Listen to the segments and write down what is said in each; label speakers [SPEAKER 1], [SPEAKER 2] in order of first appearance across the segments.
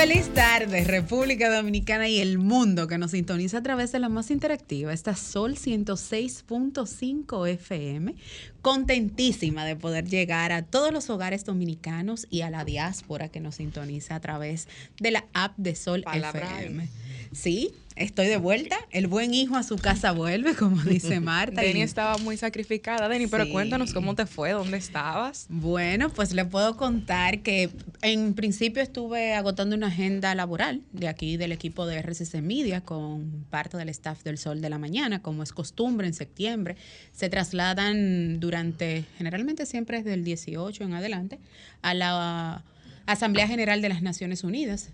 [SPEAKER 1] Feliz tarde, República Dominicana y el mundo que nos sintoniza a través de la más interactiva, esta Sol 106.5 FM. Contentísima de poder llegar a todos los hogares dominicanos y a la diáspora que nos sintoniza a través de la app de Sol FM. Sí, estoy de vuelta. El buen hijo a su casa vuelve, como dice Marta.
[SPEAKER 2] Deni estaba muy sacrificada. Deni, pero cuéntanos cómo te fue, dónde estabas.
[SPEAKER 1] Bueno, pues le puedo contar que en principio estuve agotando una agenda laboral de aquí del equipo de RCC Media con parte del staff del Sol de la Mañana, como es costumbre en septiembre. Se trasladan durante, generalmente siempre es del 18 en adelante, a la Asamblea General de las Naciones Unidas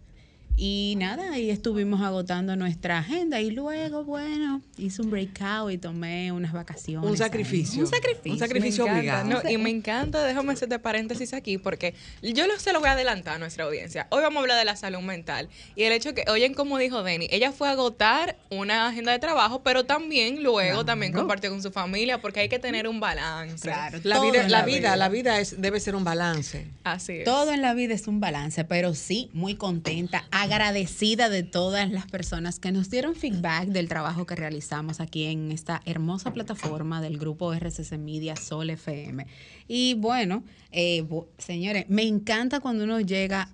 [SPEAKER 1] y nada, ahí estuvimos agotando nuestra agenda y luego, bueno, hice un breakout y tomé unas vacaciones.
[SPEAKER 3] Un sacrificio.
[SPEAKER 1] Un sacrificio.
[SPEAKER 3] Un sacrificio obligado.
[SPEAKER 2] y me encanta, déjame hacerte paréntesis aquí, porque yo se lo voy a adelantar a nuestra audiencia. Hoy vamos a hablar de la salud mental y el hecho que, oyen como dijo Denny, ella fue a agotar una agenda de trabajo, pero también luego también compartió con su familia, porque hay que tener un balance.
[SPEAKER 3] Claro, la vida, la, vida, la vida es, debe ser un balance.
[SPEAKER 2] Así es.
[SPEAKER 1] Todo en la vida es un balance, pero sí, muy contenta agradecida de todas las personas que nos dieron feedback del trabajo que realizamos aquí en esta hermosa plataforma del grupo RCC Media Sol FM. Y bueno, eh, señores, me encanta cuando uno llega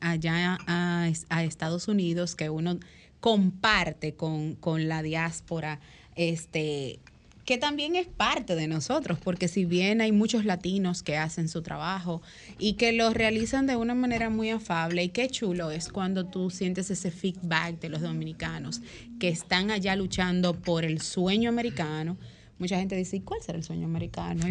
[SPEAKER 1] allá a, a, Estados Unidos, que uno comparte con, con la diáspora este que también es parte de nosotros, porque si bien hay muchos latinos que hacen su trabajo y que lo realizan de una manera muy afable, y qué chulo es cuando tú sientes ese feedback de los dominicanos que están allá luchando por el sueño americano, mucha gente dice, cuál será el sueño americano?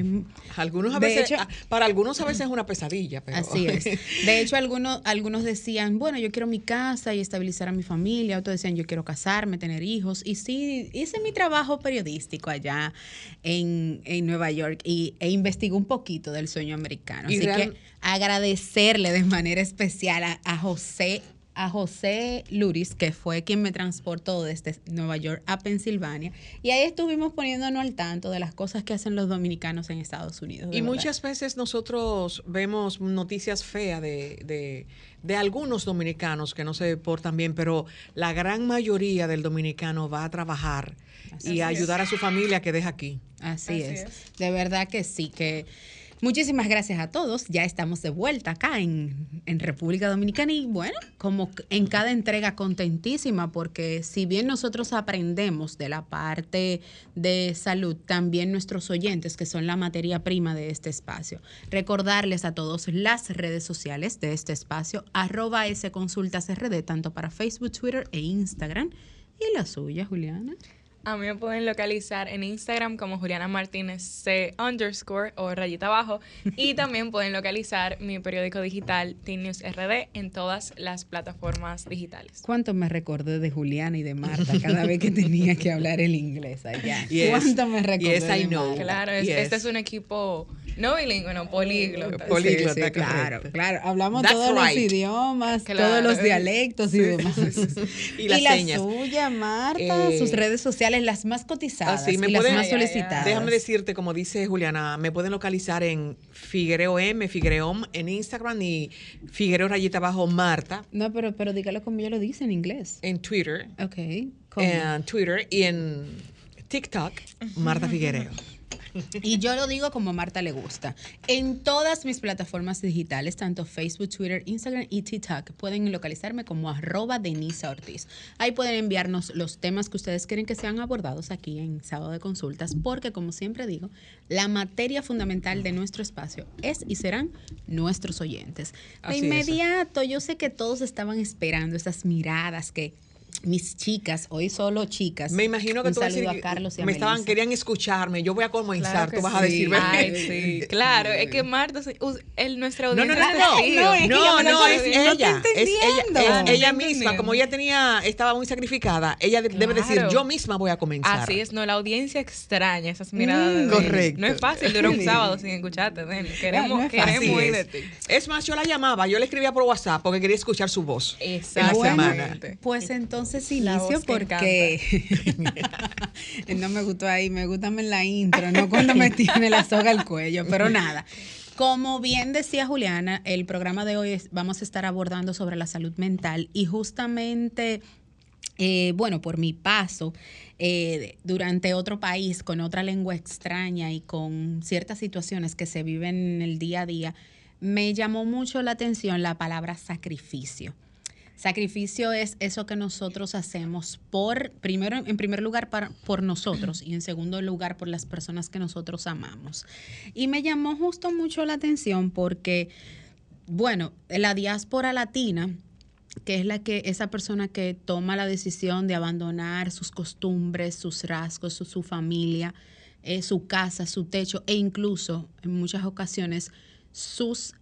[SPEAKER 3] algunos a veces, ah, para algunos a veces es una pesadilla. Pero...
[SPEAKER 1] Así es. De hecho, algunos, algunos decían, bueno, yo quiero mi casa y estabilizar a mi familia. Otros decían, yo quiero casarme, tener hijos. Y sí, hice mi trabajo periodístico allá en, Nueva York y, e investigué un poquito del sueño americano. Así que agradecerle de manera especial a, a José a José Luris, que fue quien me transportó desde Nueva York a Pensilvania. Y ahí estuvimos poniéndonos al tanto de las cosas que hacen los dominicanos en Estados Unidos.
[SPEAKER 3] Y muchas veces nosotros vemos noticias feas de, de, algunos dominicanos que no se portan bien, pero la gran mayoría del dominicano va a trabajar y a ayudar a su familia que deja aquí.
[SPEAKER 1] Así, es. De verdad que sí, que Muchísimas gracias a todos. Ya estamos de vuelta acá en, República Dominicana y bueno, como en cada entrega contentísima porque si bien nosotros aprendemos de la parte de salud, también nuestros oyentes que son la materia prima de este espacio. Recordarles a todos las redes sociales de este espacio, arroba rd tanto para Facebook, Twitter e Instagram. ¿Y la suya, Juliana?
[SPEAKER 2] A mí me pueden localizar en Instagram como Juliana Martínez C underscore o rayita abajo. Y también pueden localizar mi periódico digital Teen News RD en todas las plataformas digitales.
[SPEAKER 1] ¿Cuánto me recordé de Juliana y de Marta cada vez que tenía que hablar el inglés allá? ¿Cuánto me recordé?
[SPEAKER 2] de Claro, este es un equipo no bilingüe, no políglota.
[SPEAKER 3] Políglota,
[SPEAKER 1] claro, claro. Hablamos todos los idiomas, todos los dialectos y demás. y, las la suya, Marta, sus eh, redes sociales, las más cotizadas y las más solicitadas.
[SPEAKER 3] Déjame decirte, como dice Juliana, me pueden localizar en Figuereo M, Figuereom en Instagram y Figuereo rayita abajo Marta.
[SPEAKER 1] No, pero, pero dígalo como yo lo dice en inglés.
[SPEAKER 3] En Twitter.
[SPEAKER 1] Ok.
[SPEAKER 3] En Twitter y en TikTok, Marta Figuereo.
[SPEAKER 1] Y yo lo digo como Marta le gusta. En todas mis plataformas digitales, tanto Facebook, Twitter, Instagram y TikTok, pueden localizarme como arroba Denisa Ortiz. Ahí pueden enviarnos los temas que ustedes quieren que sean abordados aquí en Sábado de Consultas, porque como siempre digo, la materia fundamental de nuestro espacio es y serán nuestros oyentes. De inmediato, yo sé que todos estaban esperando esas miradas que mis chicas, hoy solo chicas.
[SPEAKER 3] Me imagino que
[SPEAKER 1] un
[SPEAKER 3] tú
[SPEAKER 1] saludo a Carlos y a
[SPEAKER 3] me estaban querían escucharme. Yo voy a comenzar, tú vas a decir.
[SPEAKER 2] sí. claro, es que Marta, el, nuestra audiencia.
[SPEAKER 3] No, no, no, no, no, es ella, es ella, es ella misma. Como ella tenía, estaba muy sacrificada, ella debe decir, yo misma voy a comenzar.
[SPEAKER 2] Así es, no, la audiencia extraña esas miradas.
[SPEAKER 3] correcto.
[SPEAKER 2] No es fácil durar un sábado sin escucharte, Dani. Queremos, queremos ir de ti.
[SPEAKER 3] Es más, yo la llamaba, yo le escribía por WhatsApp porque quería escuchar su voz.
[SPEAKER 1] Exactamente. Pues entonces entonces inicio porque no me gustó ahí, me gusta en la intro, no cuando me tiene la soga al cuello, pero nada. Como bien decía Juliana, el programa de hoy vamos a estar abordando sobre la salud mental y justamente, eh, bueno, por mi paso eh, durante otro país con otra lengua extraña y con ciertas situaciones que se viven en el día a día, me llamó mucho la atención la palabra sacrificio. Sacrificio es eso que nosotros hacemos por, primero, en primer lugar, por nosotros y en segundo lugar, por las personas que nosotros amamos. Y me llamó justo mucho la atención porque, bueno, la diáspora latina, que es la que esa persona que toma la decisión de abandonar sus costumbres, sus rasgos, su, familia, eh, su casa, su techo e incluso en muchas ocasiones sus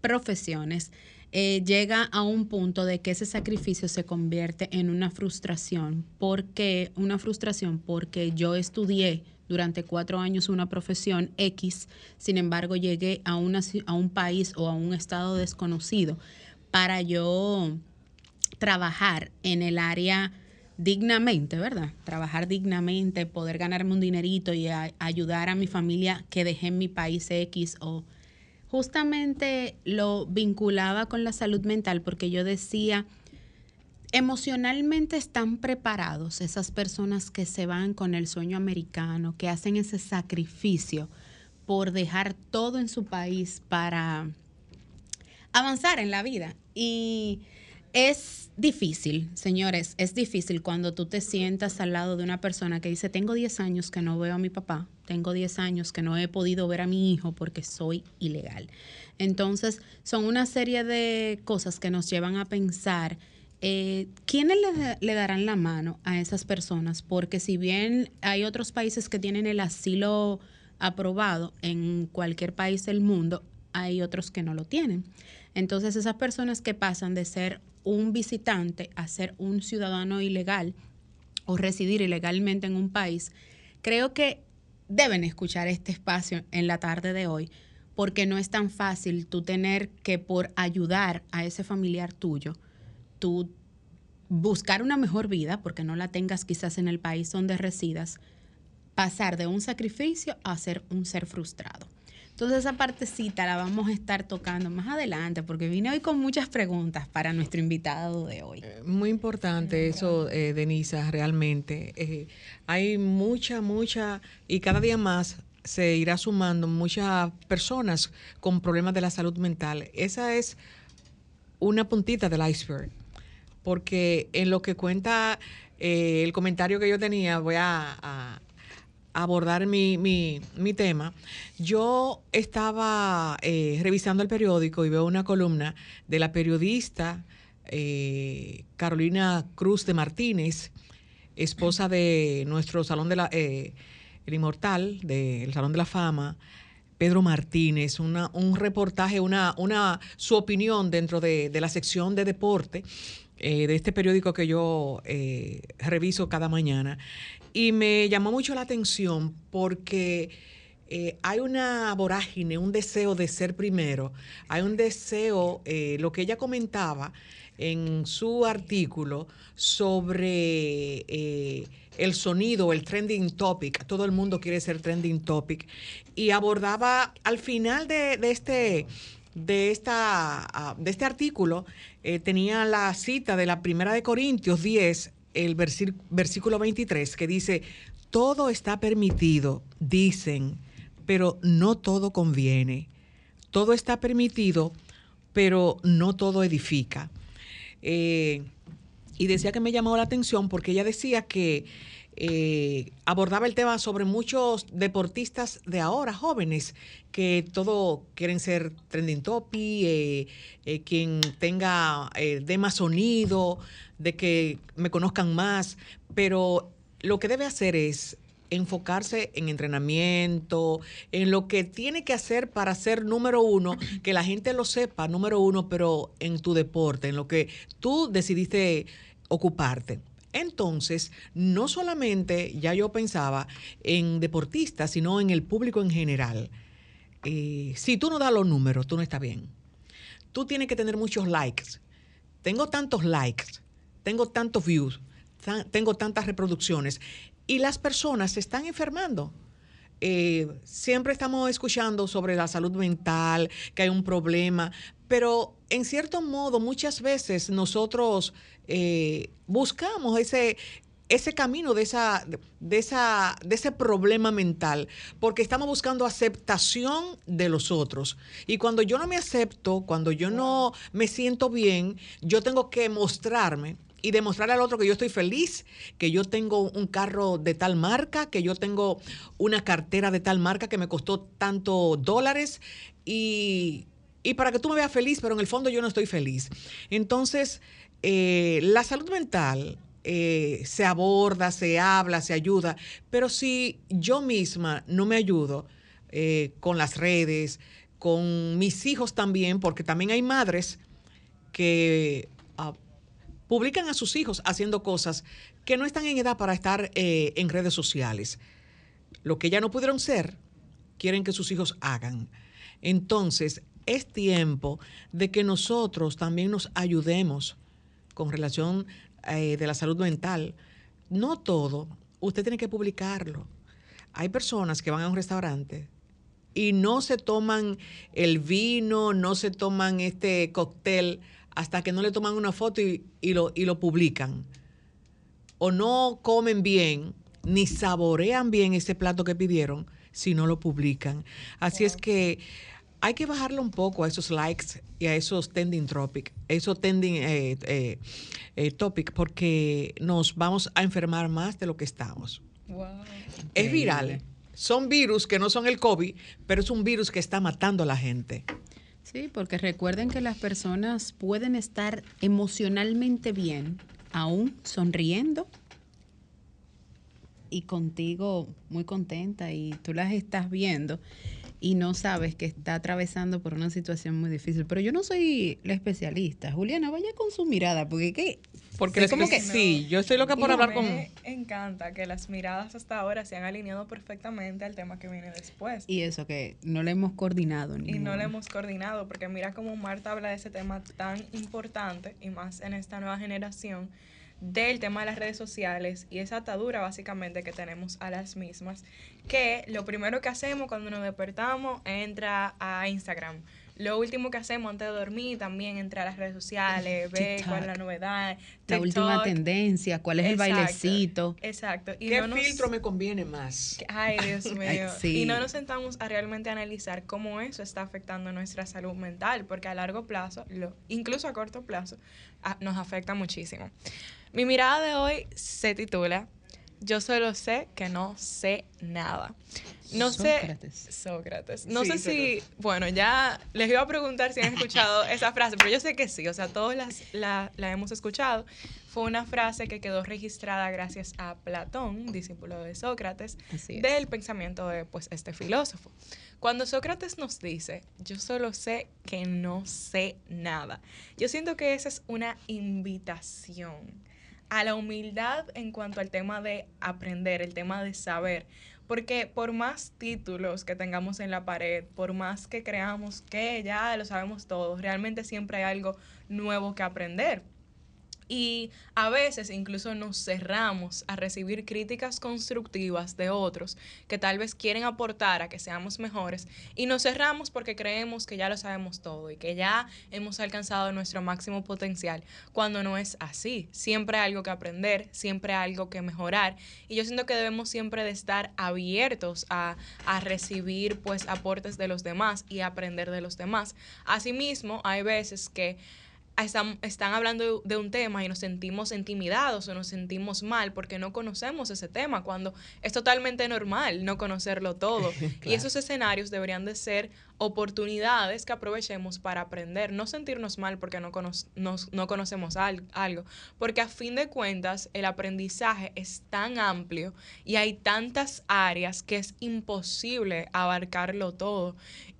[SPEAKER 1] profesiones, eh, llega a un punto de que ese sacrificio se convierte en una frustración. ¿Por qué una frustración? Porque yo estudié durante cuatro años una profesión X, sin embargo llegué a, una, a un país o a un estado desconocido para yo trabajar en el área dignamente, ¿verdad? Trabajar dignamente, poder ganarme un dinerito y ayudar a mi familia que dejé en mi país X o justamente lo vinculaba con la salud mental porque yo decía, emocionalmente están preparados esas personas que se van con el sueño americano, que hacen ese sacrificio por dejar todo en su país para avanzar en la vida. Y es difícil, señores, es difícil cuando tú te sientas al lado de una persona que dice, tengo 10 años que no veo a mi papá, tengo 10 años que no he podido ver a mi hijo porque soy ilegal. Entonces, son una serie de cosas que nos llevan a pensar, eh, ¿quiénes le, le, darán la mano a esas personas? Porque si bien hay otros países que tienen el asilo aprobado en cualquier país del mundo, hay otros que no lo tienen. Entonces, esas personas que pasan de ser un visitante a ser un ciudadano ilegal o residir ilegalmente en un país, creo que deben escuchar este espacio en la tarde de hoy, porque no es tan fácil tú tener que por ayudar a ese familiar tuyo, tú buscar una mejor vida, porque no la tengas quizás en el país donde residas, pasar de un sacrificio a ser un ser frustrado. Entonces esa partecita la vamos a estar tocando más adelante porque vine hoy con muchas preguntas para nuestro invitado de hoy.
[SPEAKER 3] Eh, muy importante eso, eh, Denisa, realmente. Eh, hay mucha, mucha, y cada día más se irá sumando muchas personas con problemas de la salud mental. Esa es una puntita del iceberg, porque en lo que cuenta el comentario que yo tenía, voy a abordar mi, mi, mi, tema, yo estaba eh, revisando el periódico y veo una columna de la periodista eh, Carolina Cruz de Martínez, esposa de nuestro Salón de la, eh, Inmortal, del Salón de la Fama, Pedro Martínez, una, un reportaje, una, una, su opinión dentro de, de la sección de deporte de este periódico que yo reviso cada mañana. Y me llamó mucho la atención porque eh, hay una vorágine, un deseo de ser primero, hay un deseo, eh, lo que ella comentaba en su artículo sobre eh, el sonido, el trending topic, todo el mundo quiere ser trending topic, y abordaba al final de, este de, esta, ah, de este artículo, tenía la cita de la primera de Corintios 10, el versículo 23 que dice, todo está permitido, dicen, pero no todo conviene. Todo está permitido, pero no todo edifica. Eh, y decía que me llamó la atención porque ella decía que eh, abordaba el tema sobre muchos deportistas de ahora, jóvenes, que todo quieren ser trending topic, eh, quien tenga de más sonido, de que me conozcan más, pero lo que debe hacer es enfocarse en entrenamiento, en lo que tiene que hacer para ser número uno, que la gente lo sepa, número uno, pero en tu deporte, en lo que tú decidiste ocuparte. Entonces, no solamente ya yo pensaba en deportistas, sino en el público en general. Eh, si tú no das los números, tú no estás bien. Tú tienes que tener muchos likes. Tengo tantos likes tengo tantos views, tengo tantas reproducciones y las personas se están enfermando. Eh, siempre estamos escuchando sobre la salud mental, que hay un problema, pero en cierto modo muchas veces nosotros eh, buscamos ese, ese camino de, esa, de, esa, de ese problema mental, porque estamos buscando aceptación de los otros. Y cuando yo no me acepto, cuando yo no me siento bien, yo tengo que mostrarme y demostrarle al otro que yo estoy feliz, que yo tengo un carro de tal marca, que yo tengo una cartera de tal marca que me costó tanto dólares y, para que tú me veas feliz, pero en el fondo yo no estoy feliz. Entonces, eh, la salud mental eh, se aborda, se habla, se ayuda, pero si yo misma no me ayudo eh, con las redes, con mis hijos también, porque también hay madres que ah, publican a sus hijos haciendo cosas que no están en edad para estar eh, en redes sociales. Lo que ya no pudieron ser, quieren que sus hijos hagan. Entonces, es tiempo de que nosotros también nos ayudemos con relación eh, de la salud mental, no todo, usted tiene que publicarlo. Hay personas que van a un restaurante y no se toman el vino, no se toman este cóctel hasta que no le toman una foto y, lo, y lo publican. O no comen bien, ni saborean bien ese plato que pidieron si no lo publican. Así es que hay que bajarle un poco a esos likes y a esos trending topic, esos trending eh, eh, eh, topic, porque nos vamos a enfermar más de lo que estamos. Es viral. Son virus que no son el COVID, pero es un virus que está matando a la gente.
[SPEAKER 1] Sí, porque recuerden que las personas pueden estar emocionalmente bien, aún sonriendo y contigo muy contenta y tú las estás viendo y no sabes que está atravesando por una situación muy difícil. Pero yo no soy la especialista. Juliana, vaya con su mirada, porque ¿qué?
[SPEAKER 3] Porque es como que sí, yo estoy loca por hablar con...
[SPEAKER 2] Me encanta que las miradas hasta ahora se han alineado perfectamente al tema que viene después.
[SPEAKER 1] Y eso, que no le hemos coordinado.
[SPEAKER 2] Y no le hemos coordinado, porque mira cómo Marta habla de ese tema tan importante, y más en esta nueva generación, del tema de las redes sociales y esa atadura básicamente que tenemos a las mismas, que lo primero que hacemos cuando nos despertamos entra a Instagram. Lo último que hacemos antes de dormir también entra a las redes sociales, ver cuál es la novedad.
[SPEAKER 1] La última tendencia, cuál es el bailecito.
[SPEAKER 2] Exacto.
[SPEAKER 3] Y ¿Qué filtro me conviene más?
[SPEAKER 2] Ay, Dios mío. Y no nos sentamos a realmente analizar cómo eso está afectando nuestra salud mental, porque a largo plazo, lo, incluso a corto plazo, nos afecta muchísimo. Mi mirada de hoy se titula Yo solo sé que no sé nada. No
[SPEAKER 1] Sócrates.
[SPEAKER 2] sé. Sócrates. No sé si. Bueno, ya les iba a preguntar si han escuchado esa frase, pero yo sé que sí. O sea, todos la, la, hemos escuchado. Fue una frase que quedó registrada gracias a Platón, discípulo de Sócrates, del pensamiento de pues, este filósofo. Cuando Sócrates nos dice, yo solo sé que no sé nada, yo siento que esa es una invitación a la humildad en cuanto al tema de aprender, el tema de saber. Porque por más títulos que tengamos en la pared, por más que creamos que ya lo sabemos todo, realmente siempre hay algo nuevo que aprender. Y a veces incluso nos cerramos a recibir críticas constructivas de otros que tal vez quieren aportar a que seamos mejores y nos cerramos porque creemos que ya lo sabemos todo y que ya hemos alcanzado nuestro máximo potencial, cuando no es así. Siempre hay algo que aprender, siempre hay algo que mejorar y yo siento que debemos siempre de estar abiertos a, a recibir pues aportes de los demás y aprender de los demás. Asimismo, hay veces que están, están hablando de, un tema y nos sentimos intimidados o nos sentimos mal porque no conocemos ese tema, cuando es totalmente normal no conocerlo todo. Y esos escenarios deberían de ser oportunidades que aprovechemos para aprender, no sentirnos mal porque no, no conocemos algo, porque a fin de cuentas el aprendizaje es tan amplio y hay tantas áreas que es imposible abarcarlo todo.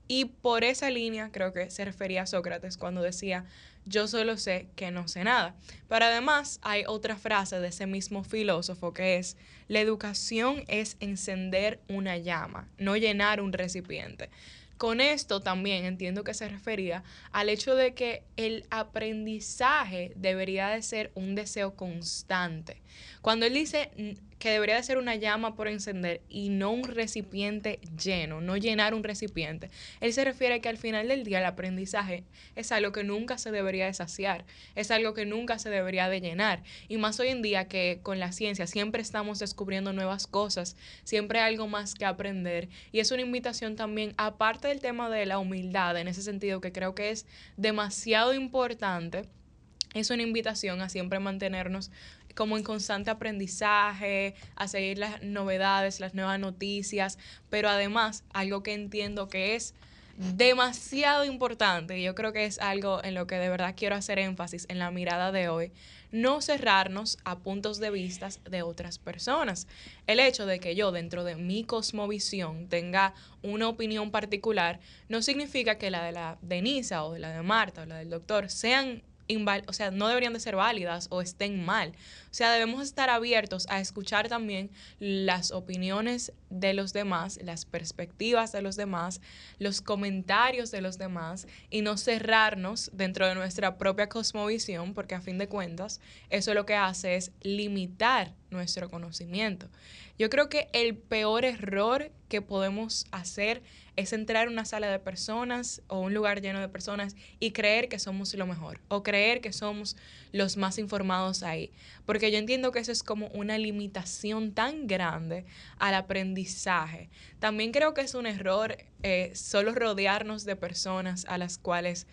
[SPEAKER 2] Y por esa línea creo que se refería a Sócrates cuando decía, yo solo sé que no sé nada. Pero además hay otra frase de ese mismo filósofo que es, la educación es encender una llama, no llenar un recipiente. Con esto también entiendo que se refería al hecho de que el aprendizaje debería de ser un deseo constante Cuando él dice que debería de ser una llama por encender y no un recipiente lleno, no llenar un recipiente. Él se refiere a que al final del día el aprendizaje es algo que nunca se debería de saciar, es algo que nunca se debería de llenar. Y más hoy en día que con la ciencia siempre estamos descubriendo nuevas cosas, siempre hay algo más que aprender. Y es una invitación también, aparte del tema de la humildad, en ese sentido que creo que es demasiado importante es una invitación a siempre mantenernos como en constante aprendizaje, a seguir las novedades, las nuevas noticias, pero además algo que entiendo que es demasiado importante, y yo creo que es algo en lo que de verdad quiero hacer énfasis en la mirada de hoy, no cerrarnos a puntos de vista de otras personas. El hecho de que yo dentro de mi cosmovisión tenga una opinión particular no significa que la de la Denisa o de la de Marta o la del doctor sean o sea, no deberían de ser válidas o estén mal. O sea, debemos estar abiertos a escuchar también las opiniones de los demás, las perspectivas de los demás, los comentarios de los demás y no cerrarnos dentro de nuestra propia cosmovisión, porque a fin de cuentas eso lo que hace es limitar nuestro conocimiento. Yo creo que el peor error que podemos hacer es entrar en una sala de personas o un lugar lleno de personas y creer que somos lo mejor o creer que somos los más informados ahí. Porque yo entiendo que eso es como una limitación tan grande al aprendizaje. También creo que es un error eh, solo rodearnos de personas a las cuales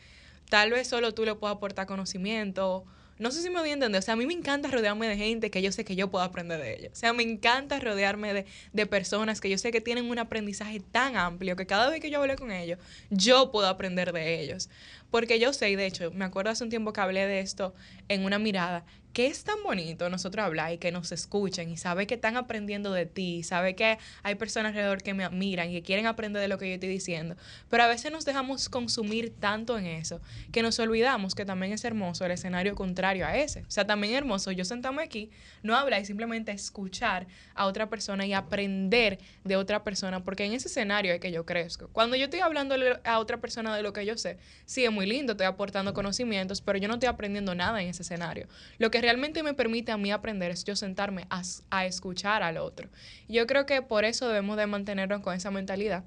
[SPEAKER 2] tal vez solo tú le puedas aportar conocimiento no sé si me voy a entender. O sea, a mí me encanta rodearme de gente que yo sé que yo puedo aprender de ellos. O sea, me encanta rodearme de, de, personas que yo sé que tienen un aprendizaje tan amplio que cada vez que yo hable con ellos, yo puedo aprender de ellos. Porque yo sé, y de hecho, me acuerdo hace un tiempo que hablé de esto en una mirada, que es tan bonito nosotros hablar y que nos escuchen y saber que están aprendiendo de ti, saber que hay personas alrededor que me admiran y que quieren aprender de lo que yo estoy diciendo. Pero a veces nos dejamos consumir tanto en eso que nos olvidamos que también es hermoso el escenario contrario a ese. O sea, también es hermoso yo sentarme aquí, no hablar y simplemente escuchar a otra persona y aprender de otra persona, porque en ese escenario es que yo crezco. Cuando yo estoy hablando a otra persona de lo que yo sé, sí es muy lindo, estoy aportando conocimientos, pero yo no estoy aprendiendo nada en ese escenario. Lo que realmente me permite a mí aprender es yo sentarme a, escuchar al otro. Yo creo que por eso debemos de mantenernos con esa mentalidad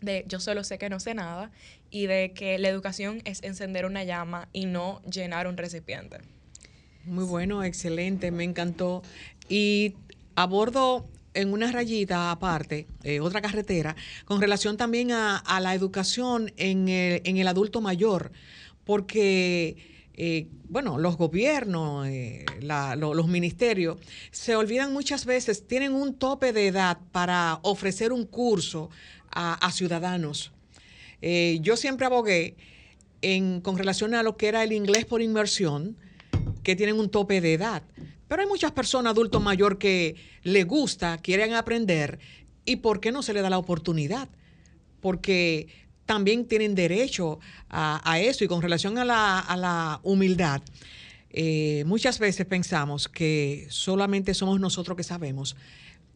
[SPEAKER 2] de yo solo sé que no sé nada y de que la educación es encender una llama y no llenar un recipiente.
[SPEAKER 3] Muy bueno, excelente, me encantó. Y abordo en una rayita aparte, eh, otra carretera, con relación también a, la educación en el, en el adulto mayor, porque eh, bueno, los gobiernos, eh, los ministerios, se olvidan muchas veces, tienen un tope de edad para ofrecer un curso a, ciudadanos. Yo siempre abogué en, con relación a lo que era el inglés por inmersión, que tienen un tope de edad. Pero hay muchas personas, adultos mayores, que les gusta, quieren aprender, y ¿por qué no se le da la oportunidad? Porque también tienen derecho a, eso. Y con relación a la, humildad, eh, muchas veces pensamos que solamente somos nosotros que sabemos.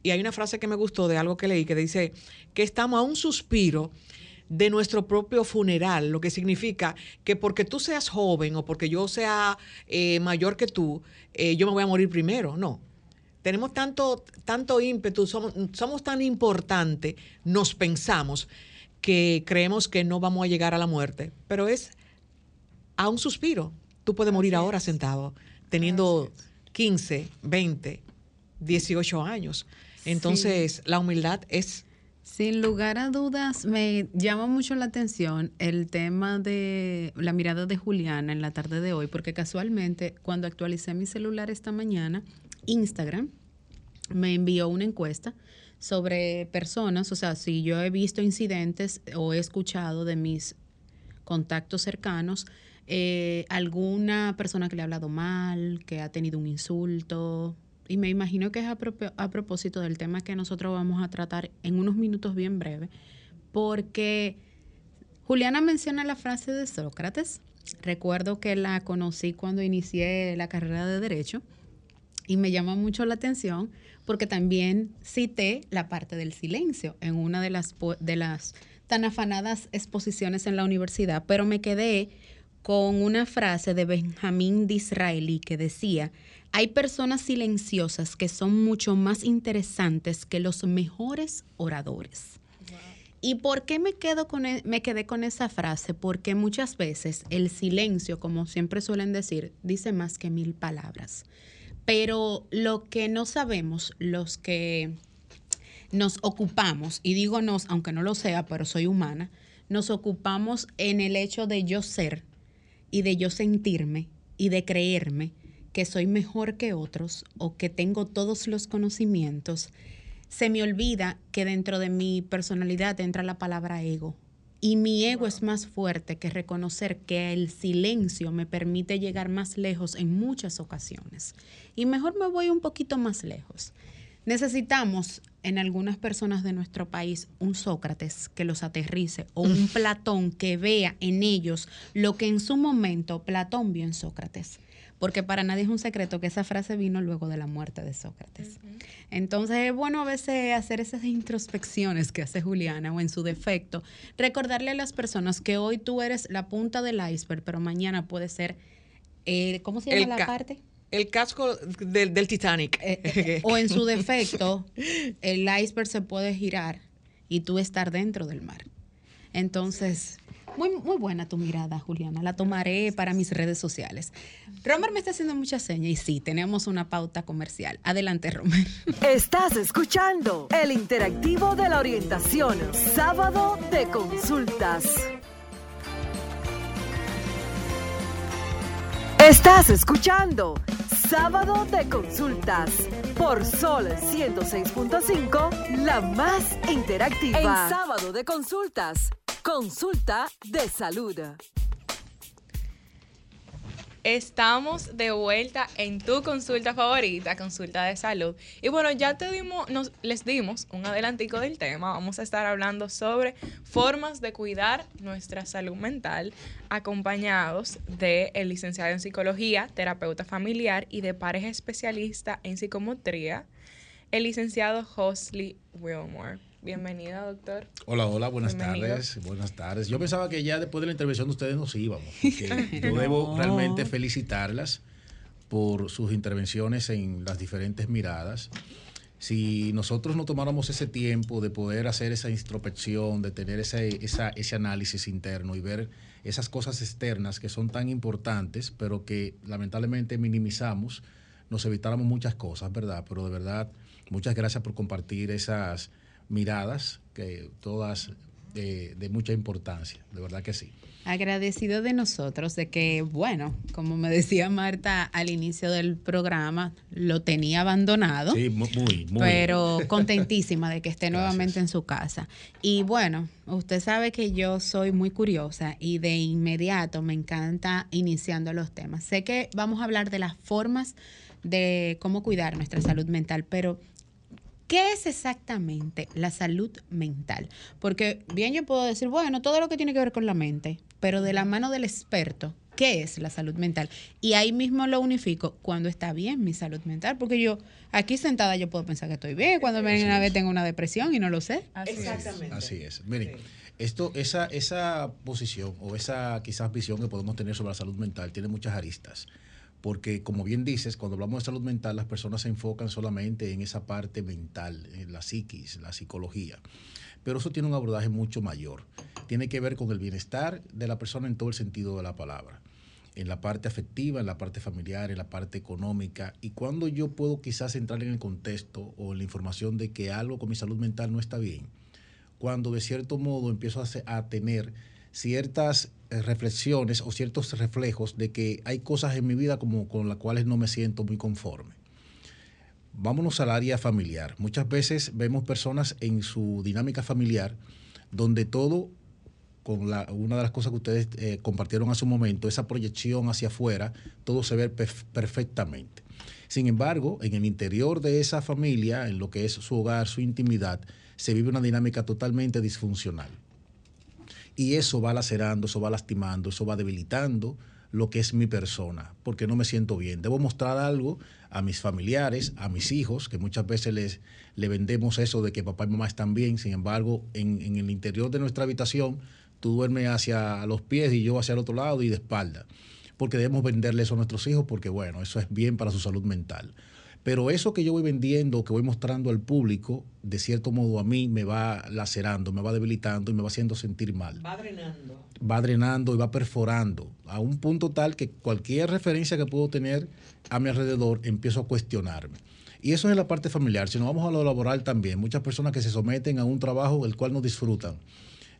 [SPEAKER 3] Y hay una frase que me gustó de algo que leí que dice que estamos a un suspiro de nuestro propio funeral, lo que significa que porque tú seas joven o porque yo sea eh, mayor que tú, eh, yo me voy a morir primero. No. Tenemos tanto, tanto ímpetu, somos, somos tan importantes, nos pensamos que creemos que no vamos a llegar a la muerte, pero es a un suspiro. Tú puedes morir ahora sentado, teniendo 15, 20, 18 años. Entonces, la humildad es...
[SPEAKER 1] Sin lugar a dudas, me llama mucho la atención el tema de la mirada de Juliana en la tarde de hoy, porque casualmente cuando actualicé mi celular esta mañana, Instagram me envió una encuesta sobre personas, o sea, si yo he visto incidentes o he escuchado de mis contactos cercanos, eh, alguna persona que le ha hablado mal, que ha tenido un insulto, y me imagino que es a, propósito del tema que nosotros vamos a tratar en unos minutos bien breves, porque Juliana menciona la frase de Sócrates. Recuerdo que la conocí cuando inicié la carrera de Derecho y me llama mucho la atención porque también cité la parte del silencio en una de las, de las tan afanadas exposiciones en la universidad, pero me quedé con una frase de Benjamín Disraeli que decía, hay personas silenciosas que son mucho más interesantes que los mejores oradores. ¿Y por qué me, quedo con e, me quedé con esa frase? Porque muchas veces el silencio, como siempre suelen decir, dice más que mil palabras. Pero lo que no sabemos, los que nos ocupamos, y digo nos, aunque no lo sea, pero soy humana, nos ocupamos en el hecho de yo ser y de yo sentirme y de creerme que soy mejor que otros o que tengo todos los conocimientos, se me olvida que dentro de mi personalidad entra la palabra ego. Y mi ego es más fuerte que reconocer que el silencio me permite llegar más lejos en muchas ocasiones. Y mejor me voy un poquito más lejos. Necesitamos en algunas personas de nuestro país un Sócrates que los aterrice o un Platón que vea en ellos lo que en su momento Platón vio en Sócrates. Porque para nadie es un secreto que esa frase vino luego de la muerte de Sócrates. Entonces es bueno a veces hacer esas introspecciones que hace Juliana o en su defecto, recordarle a las personas que hoy tú eres la punta del iceberg, pero mañana puede ser, eh, ¿cómo se llama la parte?
[SPEAKER 3] El casco del, Titanic.
[SPEAKER 1] Eh, eh, o en su defecto, el iceberg se puede girar y tú estar dentro del mar. Entonces, muy, muy buena tu mirada, Juliana. La tomaré para mis redes sociales. Romer me está haciendo mucha seña y sí, tenemos una pauta comercial. Adelante, Romer.
[SPEAKER 4] Estás escuchando el interactivo de la orientación, sábado de consultas. Estás escuchando Sábado de Consultas por Sol 106.5, la más interactiva. En Sábado de Consultas, consulta de salud.
[SPEAKER 2] Estamos de vuelta en tu consulta favorita, consulta de salud. Y bueno, ya te dimos, nos, les dimos un adelantico del tema. Vamos a estar hablando sobre formas de cuidar nuestra salud mental, acompañados del el licenciado en psicología, terapeuta familiar y de pareja especialista en psicomotría, el licenciado Hosley Wilmore. Bienvenida, doctor.
[SPEAKER 5] Hola, hola, buenas tardes. Buenas tardes. Yo pensaba que ya después de la intervención de ustedes nos íbamos, porque yo debo realmente felicitarlas por sus intervenciones en las diferentes miradas. Si nosotros no tomáramos ese tiempo de poder hacer esa introspección, de tener ese, ese análisis interno y ver esas cosas externas que son tan importantes, pero que lamentablemente minimizamos, nos evitáramos muchas cosas, ¿verdad? Pero de verdad, muchas gracias por compartir esas miradas, que todas de, mucha importancia, de verdad que sí.
[SPEAKER 1] Agradecido de nosotros, de que, bueno, como me decía Marta al inicio del programa, lo tenía abandonado.
[SPEAKER 5] Sí, muy, muy.
[SPEAKER 1] Pero contentísima de que esté nuevamente en su casa. Y bueno, usted sabe que yo soy muy curiosa y de inmediato me encanta iniciando los temas. Sé que vamos a hablar de las formas de cómo cuidar nuestra salud mental, pero ¿Qué es exactamente la salud mental? Porque bien yo puedo decir, bueno, todo lo que tiene que ver con la mente, pero de la mano del experto, ¿qué es la salud mental? Y ahí mismo lo unifico cuando está bien mi salud mental, porque yo aquí sentada yo puedo pensar que estoy bien, cuando me una vez tengo una depresión y no lo sé.
[SPEAKER 5] Así Exactamente. Así es. Miren, esto, esa, esa posición o esa quizás visión que podemos tener sobre la salud mental tiene muchas aristas porque como bien dices, cuando hablamos de salud mental, las personas se enfocan solamente en esa parte mental, en la psiquis, la psicología. Pero eso tiene un abordaje mucho mayor. Tiene que ver con el bienestar de la persona en todo el sentido de la palabra. En la parte afectiva, en la parte familiar, en la parte económica. Y cuando yo puedo quizás entrar en el contexto o en la información de que algo con mi salud mental no está bien. Cuando de cierto modo empiezo a, a tener ciertas eh, reflexiones o ciertos reflejos de que hay cosas en mi vida como con las cuales no me siento muy conforme. Vámonos al área familiar. Muchas veces vemos personas en su dinámica familiar donde todo, con la, una de las cosas que ustedes eh, compartieron hace un momento, esa proyección hacia afuera, todo se ve perfectamente. Sin embargo, en el interior de esa familia, en lo que es su hogar, su intimidad, se vive una dinámica totalmente disfuncional. Y eso va lacerando, eso va lastimando, eso va debilitando lo que es mi persona, porque no me siento bien. Debo mostrar algo a mis familiares, a mis hijos, que muchas veces les le vendemos eso de que papá y mamá están bien, sin embargo, en, en el interior de nuestra habitación tú duermes hacia los pies y yo hacia el otro lado y de espalda. Porque debemos venderle eso a nuestros hijos porque, bueno, eso es bien para su salud mental. Pero eso que yo voy vendiendo, que voy mostrando al público, de cierto modo a mí me va lacerando, me va debilitando y me va haciendo sentir mal.
[SPEAKER 3] Va drenando.
[SPEAKER 5] Va drenando y va perforando a un punto tal que cualquier referencia que puedo tener a mi alrededor empiezo a cuestionarme. Y eso es la parte familiar. Si nos vamos a lo laboral también, muchas personas que se someten a un trabajo el cual no disfrutan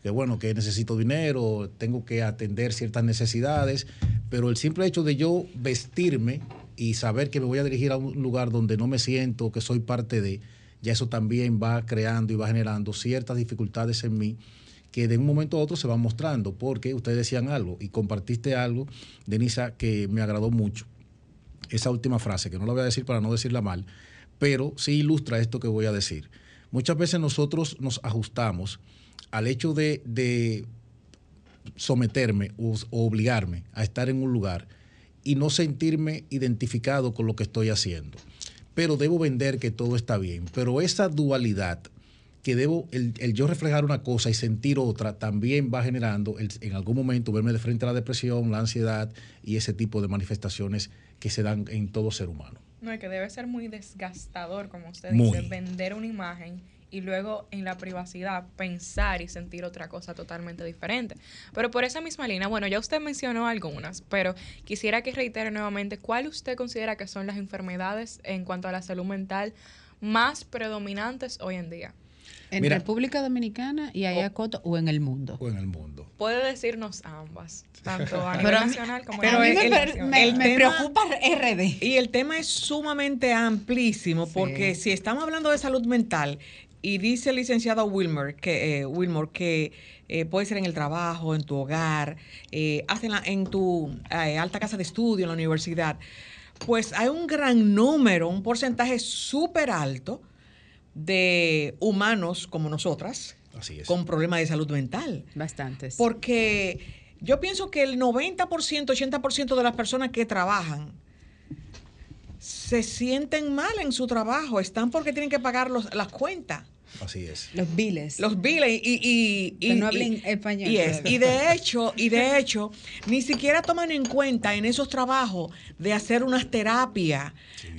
[SPEAKER 5] que bueno, que necesito dinero, tengo que atender ciertas necesidades, pero el simple hecho de yo vestirme y saber que me voy a dirigir a un lugar donde no me siento, que soy parte de, ya eso también va creando y va generando ciertas dificultades en mí que de un momento a otro se van mostrando, porque ustedes decían algo y compartiste algo, Denisa, que me agradó mucho. Esa última frase, que no la voy a decir para no decirla mal, pero sí ilustra esto que voy a decir. Muchas veces nosotros nos ajustamos al hecho de, someterme o, obligarme a estar en un lugar y no sentirme identificado con lo que estoy haciendo. Pero debo vender que todo está bien. Pero esa dualidad que debo, el, yo reflejar una cosa y sentir otra, también va generando en algún momento verme de frente a la depresión, la ansiedad y ese tipo de manifestaciones que se dan en todo ser humano.
[SPEAKER 2] No, es que debe ser muy desgastador, como usted dice, vender una imagen y luego en la privacidad pensar y sentir otra cosa totalmente diferente. Pero por esa misma línea, bueno, ya usted mencionó algunas, pero quisiera que reitere nuevamente cuál usted considera que son las enfermedades en cuanto a la salud mental más predominantes hoy en día.
[SPEAKER 1] ¿En República Dominicana y Ayacoto o, o en el mundo?
[SPEAKER 5] O en el mundo.
[SPEAKER 2] Puede decirnos ambas, tanto a nivel nacional como
[SPEAKER 1] pero
[SPEAKER 2] a nivel
[SPEAKER 1] el, me, preocupa RD.
[SPEAKER 3] Y el tema es sumamente amplísimo porque si estamos hablando de salud mental, y dice el licenciado Wilmer que, eh, Wilmore que eh, puede ser en el trabajo, en tu hogar, eh, en tu eh, alta casa de estudio, en la universidad. Pues hay un gran número, un porcentaje súper alto de humanos como nosotras con problemas de salud mental.
[SPEAKER 1] Bastantes.
[SPEAKER 3] Porque yo pienso que el 90%, 80% de las personas que trabajan se sienten mal en su trabajo, están porque tienen que pagar las cuentas.
[SPEAKER 5] Así es.
[SPEAKER 1] Los biles.
[SPEAKER 3] Los biles y, y,
[SPEAKER 1] no hablen español.
[SPEAKER 3] Y, de hecho, y de hecho, ni siquiera toman en cuenta en esos trabajos de hacer unas terapias,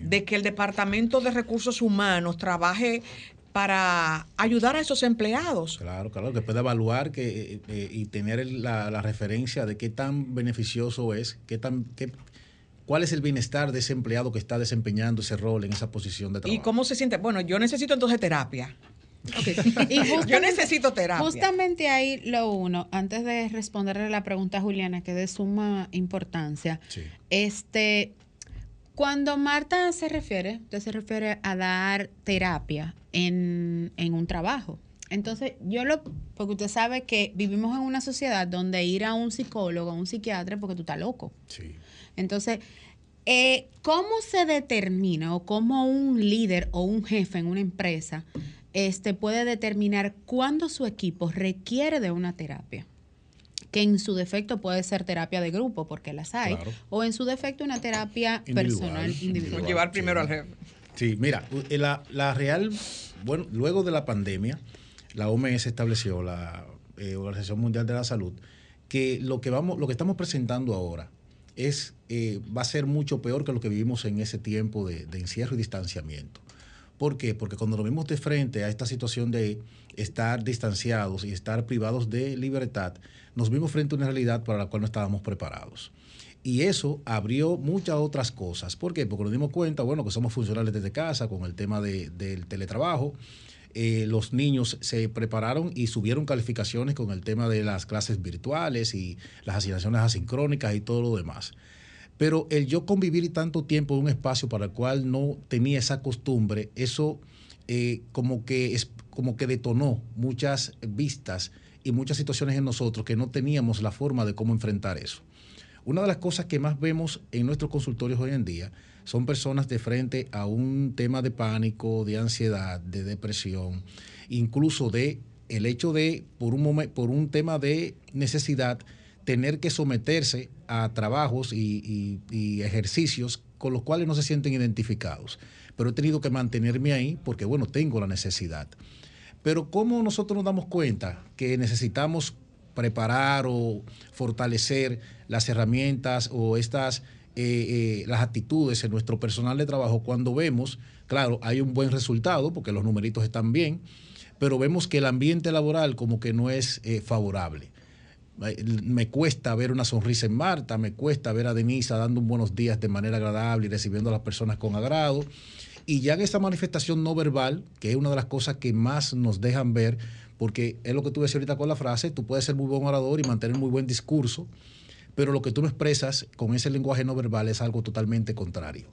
[SPEAKER 3] de que el Departamento de Recursos Humanos trabaje para ayudar a esos empleados.
[SPEAKER 5] Claro, claro, después de evaluar que, eh, eh, y tener la, referencia de qué tan beneficioso es, qué tan, qué, cuál es el bienestar de ese empleado que está desempeñando ese rol en esa posición de trabajo.
[SPEAKER 3] ¿Y cómo se siente? Bueno, yo necesito entonces terapia. Y Yo necesito terapia.
[SPEAKER 1] Justamente ahí lo uno, antes de responderle la pregunta a Juliana, que es de suma importancia, este, cuando Marta se refiere, usted se refiere a dar terapia en, en un trabajo. Entonces, yo lo, porque usted sabe que vivimos en una sociedad donde ir a un psicólogo, a un psiquiatra, porque tú estás loco.
[SPEAKER 5] Sí.
[SPEAKER 1] Entonces, eh, ¿cómo se determina o cómo un líder o un jefe en una empresa este, puede determinar cuándo su equipo requiere de una terapia. Que en su defecto puede ser terapia de grupo, porque las hay, o en su defecto una terapia personal, individual.
[SPEAKER 3] Llevar primero al jefe.
[SPEAKER 5] Sí, mira, eh, la, real, bueno, luego de la pandemia, la OMS estableció, la eh, Organización Mundial de la Salud, que lo que vamos, lo que estamos presentando ahora es, eh, va a ser mucho peor que lo que vivimos en ese tiempo de encierro y distanciamiento. ¿Por qué? Porque cuando nos vemos de frente a esta situación de estar distanciados y estar privados de libertad, nos vimos frente a una realidad para la cual no estábamos preparados. Y eso abrió muchas otras cosas. ¿Por qué? Porque nos dimos cuenta, bueno, que somos funcionales desde casa con el tema del teletrabajo. Eh, los niños se prepararon y subieron calificaciones con el tema de las clases virtuales y las asignaciones asincrónicas y todo lo demás. Pero el yo convivir tanto tiempo en un espacio para el cual no tenía esa costumbre, eso eh, como, que es, como que detonó muchas vistas y muchas situaciones en nosotros que no teníamos la forma de cómo enfrentar eso. Una de las cosas que más vemos en nuestros consultorios hoy en día son personas de frente a un tema de pánico, de ansiedad, de depresión, incluso de el hecho de, por un, por un tema de necesidad, tener que someterse a trabajos y, ejercicios con los cuales no se sienten identificados. Pero he tenido que mantenerme ahí porque, bueno, tengo la necesidad. Pero ¿cómo nosotros nos damos cuenta que necesitamos preparar o fortalecer las herramientas o estas eh, eh, las actitudes en nuestro personal de trabajo cuando vemos, claro, hay un buen resultado porque los numeritos están bien, pero vemos que el ambiente laboral como que no es eh, favorable. Me cuesta ver una sonrisa en Marta, me cuesta ver a Denisa dando un buenos días de manera agradable y recibiendo a las personas con agrado. Y ya en esa manifestación no verbal, que es una de las cosas que más nos dejan ver, porque es lo que tú decías ahorita con la frase, tú puedes ser muy buen orador y mantener muy buen discurso, pero lo que tú me expresas con ese lenguaje no verbal es algo totalmente contrario.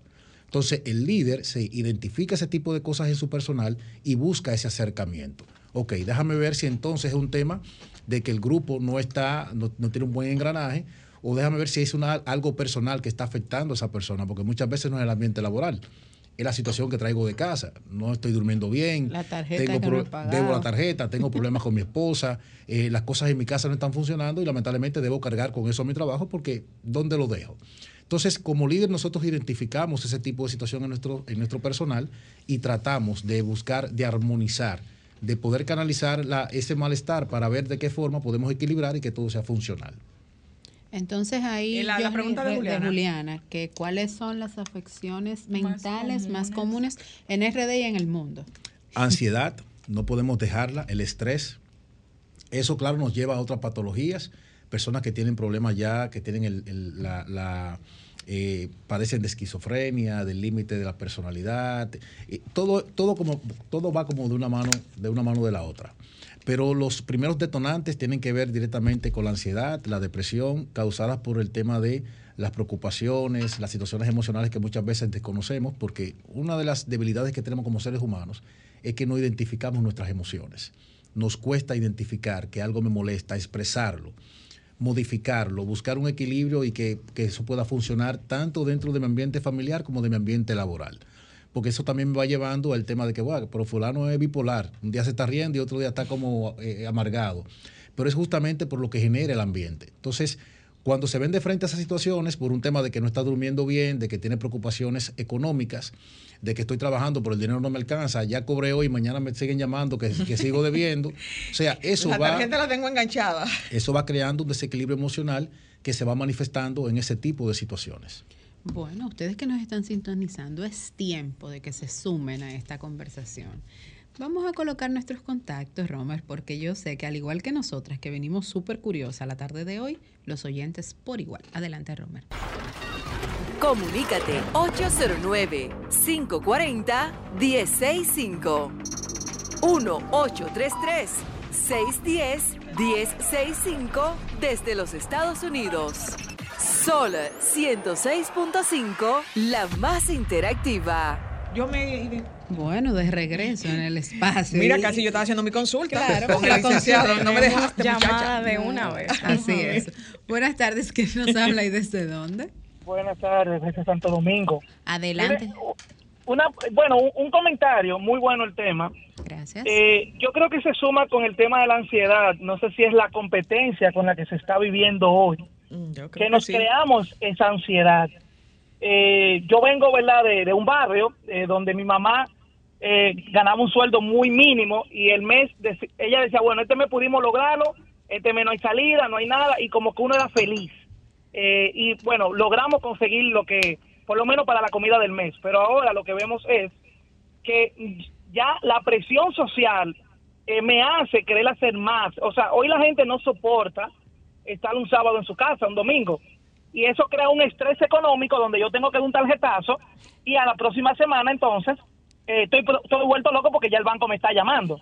[SPEAKER 5] Entonces, el líder se identifica ese tipo de cosas en su personal y busca ese acercamiento. Ok, déjame ver si entonces es un tema de que el grupo no está, no, tiene un buen engranaje, o déjame ver si es una, algo personal que está afectando a esa persona, porque muchas veces no es el ambiente laboral es la situación que traigo de casa. No estoy durmiendo bien.
[SPEAKER 1] La tarjeta tengo
[SPEAKER 5] debo la tarjeta, tengo problemas con mi esposa, eh, las cosas en mi casa no están funcionando y lamentablemente debo cargar con eso a mi trabajo porque ¿dónde lo dejo? Entonces, como líder, nosotros identificamos ese tipo de situación en nuestro, en nuestro personal y tratamos de buscar, de armonizar, de poder canalizar la, ese malestar para ver de qué forma podemos equilibrar y que todo sea funcional.
[SPEAKER 1] Entonces ahí
[SPEAKER 3] la, pregunta de
[SPEAKER 1] Juliana. que cuáles son las afecciones mentales más comunes. en RD y en el mundo.
[SPEAKER 5] Ansiedad, no podemos dejarla, el estrés. Eso, claro, nos lleva a otras patologías. Personas que tienen problemas ya, que tienen el, la, eh, padecen de esquizofrenia, del límite de la personalidad. todo, todo, como, todo va como de una mano, de una mano de la otra. Pero los primeros detonantes tienen que ver directamente con la ansiedad, la depresión, causadas por el tema de las preocupaciones, las situaciones emocionales que muchas veces desconocemos, porque una de las debilidades que tenemos como seres humanos es que no identificamos nuestras emociones. Nos cuesta identificar que algo me molesta, expresarlo, modificarlo, buscar un equilibrio y que, que eso pueda funcionar tanto dentro de mi ambiente familiar como de mi ambiente laboral porque eso también me va llevando al tema de que, bueno, pero fulano es bipolar, un día se está riendo y otro día está como eh, amargado, pero es justamente por lo que genera el ambiente. Entonces, cuando se ven de frente a esas situaciones por un tema de que no está durmiendo bien, de que tiene preocupaciones económicas, de que estoy trabajando pero el dinero no me alcanza, ya cobré hoy, mañana me siguen llamando que, que sigo debiendo. O sea, eso
[SPEAKER 3] la
[SPEAKER 5] va...
[SPEAKER 3] La tarjeta la tengo enganchada.
[SPEAKER 5] Eso va creando un desequilibrio emocional que se va manifestando en ese tipo de situaciones.
[SPEAKER 1] Bueno, ustedes que nos están sintonizando, es tiempo de que se sumen a esta conversación. Vamos a colocar nuestros contactos, Romer, porque yo sé que al igual que nosotras, que venimos súper curiosas la tarde de hoy, los oyentes por igual. Adelante, Romer.
[SPEAKER 4] Comunícate 809-540-1065. 1-833-610-1065 desde los Estados Unidos. Sol 106.5, la más interactiva.
[SPEAKER 3] Yo me
[SPEAKER 1] bueno, de regreso en el espacio.
[SPEAKER 3] Mira, casi yo estaba haciendo mi consulta
[SPEAKER 1] claro,
[SPEAKER 3] con el licenciado. No me dejaste,
[SPEAKER 2] llamada de una vez.
[SPEAKER 1] Así es. Buenas tardes, ¿quién nos habla y desde dónde?
[SPEAKER 6] Buenas tardes, desde Santo Domingo.
[SPEAKER 1] Adelante.
[SPEAKER 6] Una, bueno, un, comentario, muy bueno el tema.
[SPEAKER 1] Gracias.
[SPEAKER 6] Eh, yo creo que se suma con el tema de la ansiedad. No sé si es la competencia con la que se está viviendo hoy Mm, que, nos creamos esa ansiedad. Eh, yo vengo, ¿verdad?, de, un barrio eh, donde mi mamá eh, ganaba un sueldo muy mínimo y el mes, ella decía, bueno, este mes pudimos lograrlo, este mes no hay salida, no hay nada, y como que uno era feliz. y bueno, logramos conseguir lo que, por lo menos para la comida del mes, pero ahora lo que vemos es que ya la presión social me hace querer hacer más. O sea, hoy la gente no soporta estar un sábado en su casa, un domingo. Y eso crea un estrés económico donde yo tengo que dar un tarjetazo y a la próxima semana entonces eh, estoy, estoy vuelto loco porque ya el banco me está llamando.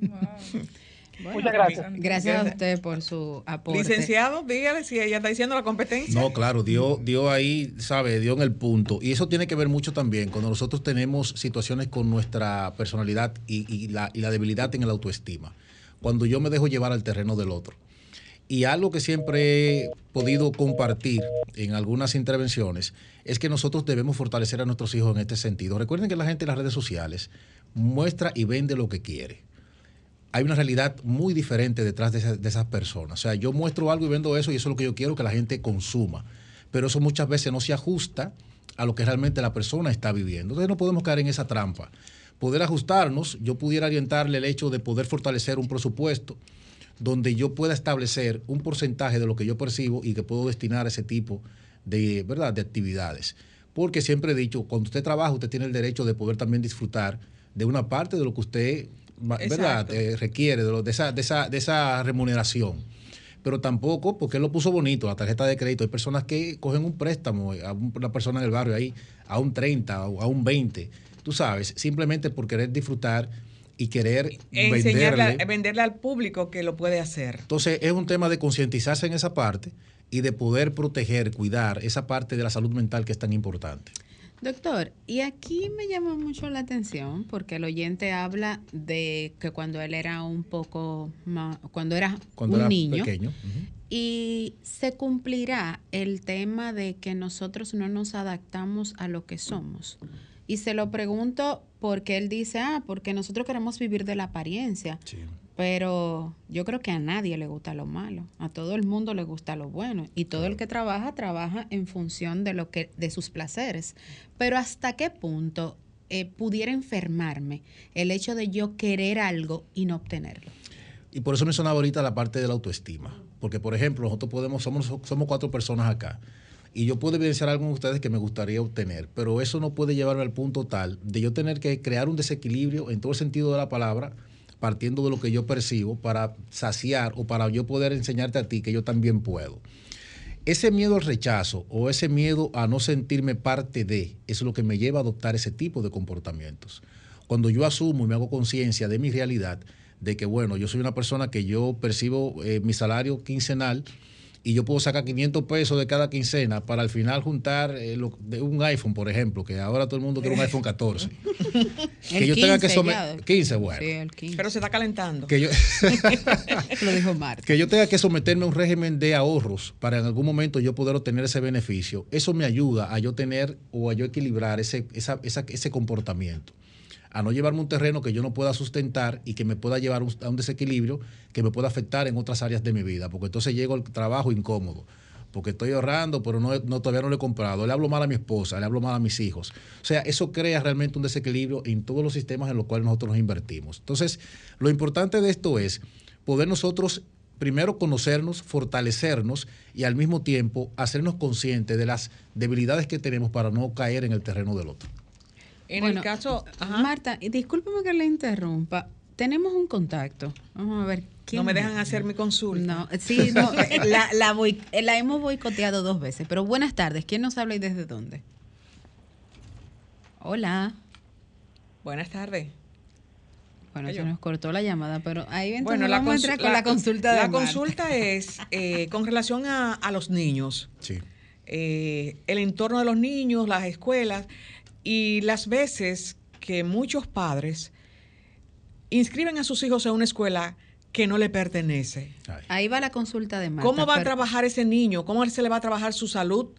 [SPEAKER 6] Muchas gracias.
[SPEAKER 1] gracias. a usted por su aporte.
[SPEAKER 3] Licenciado, dígale si ella está diciendo la competencia.
[SPEAKER 5] No, claro, dio, dio ahí, sabe, dio en el punto. Y eso tiene que ver mucho también cuando nosotros tenemos situaciones con nuestra personalidad y, la, y la debilidad en el autoestima. Cuando yo me dejo llevar al terreno del otro. Y algo que siempre he podido compartir en algunas intervenciones es que nosotros debemos fortalecer a nuestros hijos en este sentido. Recuerden que la gente en las redes sociales muestra y vende lo que quiere. Hay una realidad muy diferente detrás de, esas personas. O sea, yo muestro algo y vendo eso y eso es lo que yo quiero que la gente consuma. Pero eso muchas veces no se ajusta a lo que realmente la persona está viviendo. Entonces no podemos caer en esa trampa. Poder ajustarnos, yo pudiera orientarle el hecho de poder fortalecer un presupuesto, donde yo pueda establecer un porcentaje de lo que yo percibo y que puedo destinar a ese tipo de, ¿verdad? de actividades. Porque siempre he dicho, cuando usted trabaja, usted tiene el derecho de poder también disfrutar de una parte de lo que usted ¿verdad? Eh, requiere, de, de, esa, de, esa, de esa remuneración pero tampoco porque él lo puso bonito, la tarjeta de crédito. Hay personas que cogen un préstamo a una persona en el barrio ahí a un 30 o a un 20, tú sabes, simplemente por querer disfrutar y querer
[SPEAKER 3] venderle. venderle al público que lo puede hacer.
[SPEAKER 5] Entonces es un tema de concientizarse en esa parte y de poder proteger, cuidar esa parte de la salud mental que es tan importante.
[SPEAKER 1] Doctor, y aquí me llama mucho la atención porque el oyente habla de que cuando él era un poco más, cuando era un niño, pequeño. y se cumplirá el tema de que nosotros no nos adaptamos a lo que somos. Y se lo pregunto porque él dice, ah, porque nosotros queremos vivir de la apariencia. Sí. Pero yo creo que a nadie le gusta lo malo, a todo el mundo le gusta lo bueno y todo el que trabaja trabaja en función de lo que de sus placeres. Pero hasta qué punto eh, pudiera enfermarme el hecho de yo querer algo y no obtenerlo.
[SPEAKER 5] Y por eso me sonaba ahorita la parte de la autoestima, porque por ejemplo nosotros podemos somos somos cuatro personas acá y yo puedo evidenciar algo en ustedes que me gustaría obtener, pero eso no puede llevarme al punto tal de yo tener que crear un desequilibrio en todo el sentido de la palabra partiendo de lo que yo percibo para saciar o para yo poder enseñarte a ti que yo también puedo. Ese miedo al rechazo o ese miedo a no sentirme parte de es lo que me lleva a adoptar ese tipo de comportamientos. Cuando yo asumo y me hago conciencia de mi realidad, de que bueno, yo soy una persona que yo percibo eh, mi salario quincenal, y yo puedo sacar 500 pesos de cada quincena para al final juntar eh, un iPhone, por ejemplo, que ahora todo el mundo quiere un iPhone 14.
[SPEAKER 1] que yo tenga que someter 15, bueno.
[SPEAKER 3] Pero se está calentando.
[SPEAKER 5] Que yo,
[SPEAKER 1] Lo dijo Marta.
[SPEAKER 5] Que yo tenga que someterme a un régimen de ahorros para en algún momento yo poder obtener ese beneficio. Eso me ayuda a yo tener o a yo equilibrar ese, ese comportamiento a no llevarme un terreno que yo no pueda sustentar y que me pueda llevar a un desequilibrio que me pueda afectar en otras áreas de mi vida, porque entonces llego al trabajo incómodo, porque estoy ahorrando, pero no, todavía no lo he comprado, le hablo mal a mi esposa, le hablo mal a mis hijos. O sea, eso crea realmente un desequilibrio en todos los sistemas en los cuales nosotros nos invertimos. Entonces, lo importante de esto es poder nosotros primero conocernos, fortalecernos y al mismo tiempo hacernos conscientes de las debilidades que tenemos para no caer en el terreno del otro.
[SPEAKER 3] En el caso.
[SPEAKER 1] Marta, discúlpeme que le interrumpa. Tenemos un contacto. Vamos a ver.
[SPEAKER 3] ¿quién no me dejan hacer mi consulta.
[SPEAKER 1] No, sí, no, la, la, hemos boicoteado dos veces. Pero buenas tardes. ¿Quién nos habla y desde dónde? Hola.
[SPEAKER 3] Buenas tardes.
[SPEAKER 1] Bueno, se nos cortó la llamada, pero ahí bueno, la vamos a entrar con la, consulta
[SPEAKER 3] de La consulta es eh, con relación a, los niños.
[SPEAKER 5] Sí.
[SPEAKER 3] Eh, el entorno de los niños, las escuelas. Y las veces que muchos padres inscriben a sus hijos en una escuela que no le pertenece.
[SPEAKER 1] Ahí va la consulta de Marta.
[SPEAKER 3] ¿Cómo va a trabajar ese niño? ¿Cómo se le va a trabajar su salud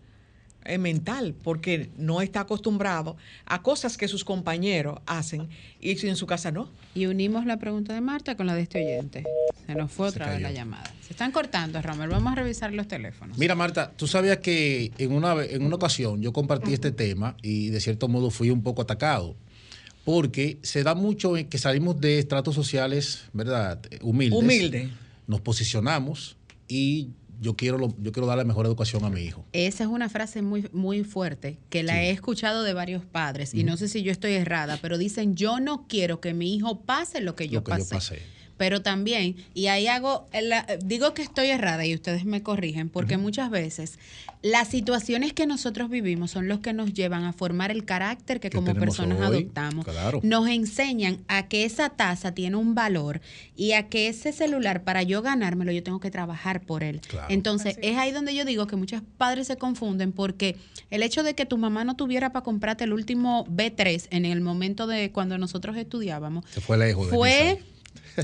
[SPEAKER 3] eh, mental? Porque no está acostumbrado a cosas que sus compañeros hacen y en su casa no.
[SPEAKER 1] Y unimos la pregunta de Marta con la de este oyente. Se nos fue otra vez la llamada. Se están cortando, Ramel. Vamos a revisar los teléfonos.
[SPEAKER 5] Mira, Marta, tú sabías que en una, en una ocasión yo compartí este tema y de cierto modo fui un poco atacado. Porque se da mucho en que salimos de estratos sociales, ¿verdad? Humildes.
[SPEAKER 3] Humilde.
[SPEAKER 5] Nos posicionamos y yo quiero, yo quiero dar la mejor educación a mi hijo.
[SPEAKER 1] Esa es una frase muy, muy fuerte que la he escuchado de varios padres y no sé si yo estoy errada, pero dicen, yo no quiero que mi hijo pase lo que yo, lo que yo pasé pero también, y ahí hago, digo que estoy errada y ustedes me corrigen, porque muchas veces las situaciones que nosotros vivimos son los que nos llevan a formar el carácter que, como personas adoptamos. Nos enseñan a que esa taza tiene un valor y a que ese celular, para yo ganármelo, yo tengo que trabajar por él. Entonces, es ahí donde yo digo que muchos padres se confunden porque el hecho de que tu mamá no tuviera para comprarte el último B3 en el momento de cuando nosotros estudiábamos,
[SPEAKER 5] fue lejos.
[SPEAKER 1] fue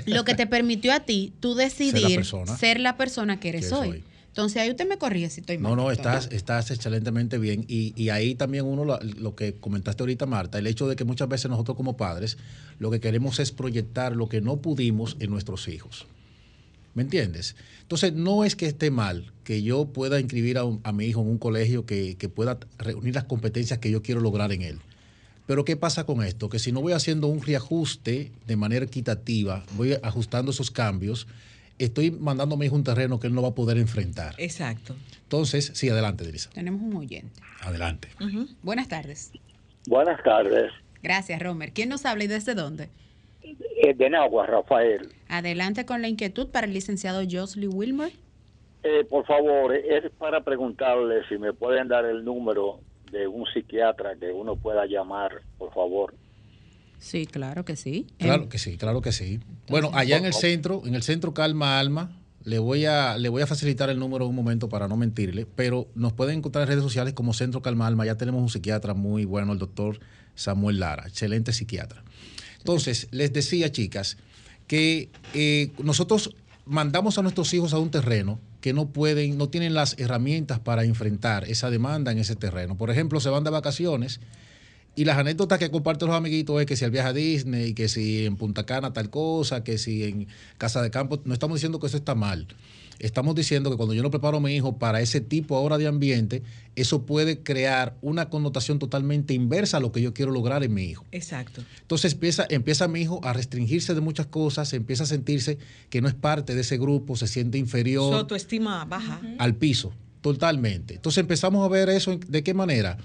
[SPEAKER 1] lo que te permitió a ti tú decidir ser la persona, que eres hoy. Entonces ahí usted me corrige si estoy mal.
[SPEAKER 5] No, no, estás, estás excelentemente bien. Y, ahí también uno, lo, que comentaste ahorita, Marta, el hecho de que muchas veces nosotros como padres lo que queremos es proyectar lo que no pudimos en nuestros hijos. ¿Me entiendes? Entonces, no es que esté mal que yo pueda inscribir a, a mi hijo en un colegio que, que pueda reunir las competencias que yo quiero lograr en él. Pero ¿qué pasa con esto? Que si no voy haciendo un reajuste de manera equitativa, voy ajustando esos cambios, estoy mandando a mi hijo un terreno que él no va a poder enfrentar.
[SPEAKER 3] Exacto.
[SPEAKER 5] Entonces, sí, adelante, Dirisa.
[SPEAKER 1] Tenemos un oyente.
[SPEAKER 5] Adelante.
[SPEAKER 1] Buenas tardes.
[SPEAKER 7] Buenas tardes.
[SPEAKER 1] Gracias, Romer. ¿Quién nos habla y desde dónde?
[SPEAKER 7] Eh, de Nagua, Rafael.
[SPEAKER 1] Adelante con la inquietud para el licenciado Josley Wilmer.
[SPEAKER 7] Eh, por favor, es para preguntarle si me pueden dar el número de un psiquiatra que uno pueda llamar, por favor.
[SPEAKER 1] Sí, claro que sí.
[SPEAKER 5] Claro que sí, claro que sí. Bueno, allá en el centro, en el centro Calma Alma, le voy a le voy a facilitar el número un momento para no mentirle, pero nos pueden encontrar en redes sociales como Centro Calma Alma. Ya tenemos un psiquiatra muy bueno, el doctor Samuel Lara, excelente psiquiatra. Entonces, les decía, chicas, que eh, nosotros mandamos a nuestros hijos a un terreno que no pueden, no tienen las herramientas para enfrentar esa demanda en ese terreno. Por ejemplo, se van de vacaciones y las anécdotas que comparten los amiguitos es que si el viaje a Disney, que si en Punta Cana tal cosa, que si en Casa de Campo, no estamos diciendo que eso está mal. Estamos diciendo que cuando yo no preparo a mi hijo para ese tipo ahora de ambiente, eso puede crear una connotación totalmente inversa a lo que yo quiero lograr en mi hijo.
[SPEAKER 3] Exacto.
[SPEAKER 5] Entonces empieza, empieza mi hijo a restringirse de muchas cosas, empieza a sentirse que no es parte de ese grupo, se siente inferior.
[SPEAKER 3] Su autoestima baja.
[SPEAKER 5] Al piso, totalmente. Entonces empezamos a ver eso, ¿de qué manera?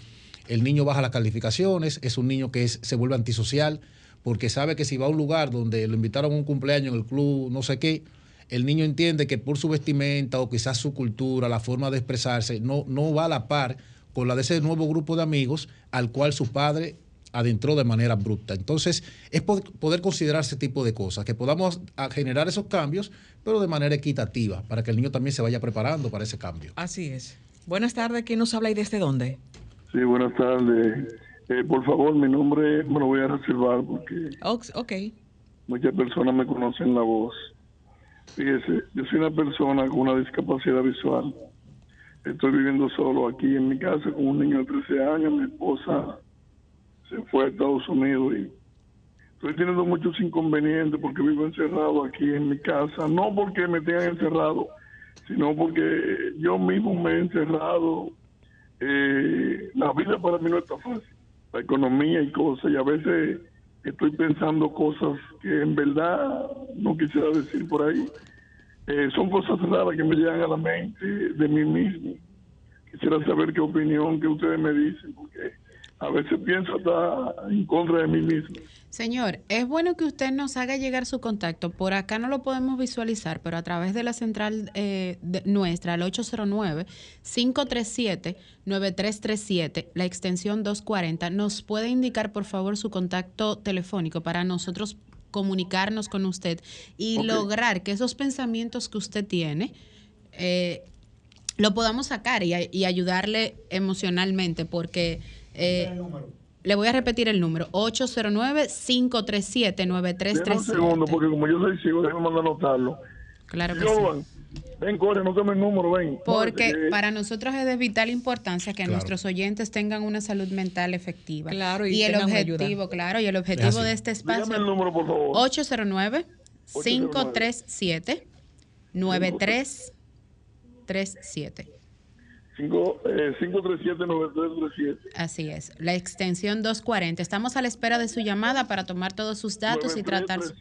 [SPEAKER 5] El niño baja las calificaciones, es un niño que se vuelve antisocial, porque sabe que si va a un lugar donde lo invitaron a un cumpleaños en el club, no sé qué, el niño entiende que por su vestimenta o quizás su cultura, la forma de expresarse, no, no va a la par con la de ese nuevo grupo de amigos al cual su padre adentró de manera abrupta. Entonces, es poder considerar ese tipo de cosas, que podamos generar esos cambios, pero de manera equitativa, para que el niño también se vaya preparando para ese cambio.
[SPEAKER 3] Así es. Buenas tardes, ¿quién nos habla y desde dónde?
[SPEAKER 8] Sí, buenas tardes. Eh, por favor, mi nombre me lo voy a reservar porque
[SPEAKER 3] ok.
[SPEAKER 8] muchas personas me conocen la voz. Fíjese, yo soy una persona con una discapacidad visual. Estoy viviendo solo aquí en mi casa con un niño de 13 años. Mi esposa se fue a Estados Unidos y estoy teniendo muchos inconvenientes porque vivo encerrado aquí en mi casa. No porque me tengan encerrado, sino porque yo mismo me he encerrado. Eh, la vida para mí no está fácil. La economía y cosas. Y a veces estoy pensando cosas que en verdad no quisiera decir por ahí. Eh, son cosas raras que me llegan a la mente de mí mismo. Quisiera saber qué opinión que ustedes me dicen, porque a veces pienso hasta en contra de mí mismo.
[SPEAKER 1] Señor, es bueno que usted nos haga llegar su contacto. Por acá no lo podemos visualizar, pero a través de la central eh, nuestra, al 809-537-9337, la extensión 240, nos puede indicar, por favor, su contacto telefónico para nosotros comunicarnos con usted y lograr que esos pensamientos que usted tiene eh, lo podamos sacar y, ayudarle emocionalmente, porque... Eh, le voy a repetir el número, 809-537-9337.
[SPEAKER 8] Un segundo, porque como yo soy ciego, déjame mandar anotarlo.
[SPEAKER 1] Claro que sí.
[SPEAKER 8] Ven, corre, no tome el número, ven.
[SPEAKER 1] Porque para nosotros es de vital importancia que nuestros oyentes tengan una salud mental efectiva.
[SPEAKER 3] Claro,
[SPEAKER 1] y, el objetivo, claro, y el objetivo de este espacio.
[SPEAKER 8] Dígame el número, por favor.
[SPEAKER 1] 809 537 9337
[SPEAKER 8] 537-9337.
[SPEAKER 1] Así es, la extensión 240. Estamos a la espera de su llamada para tomar todos sus datos y tratar, su,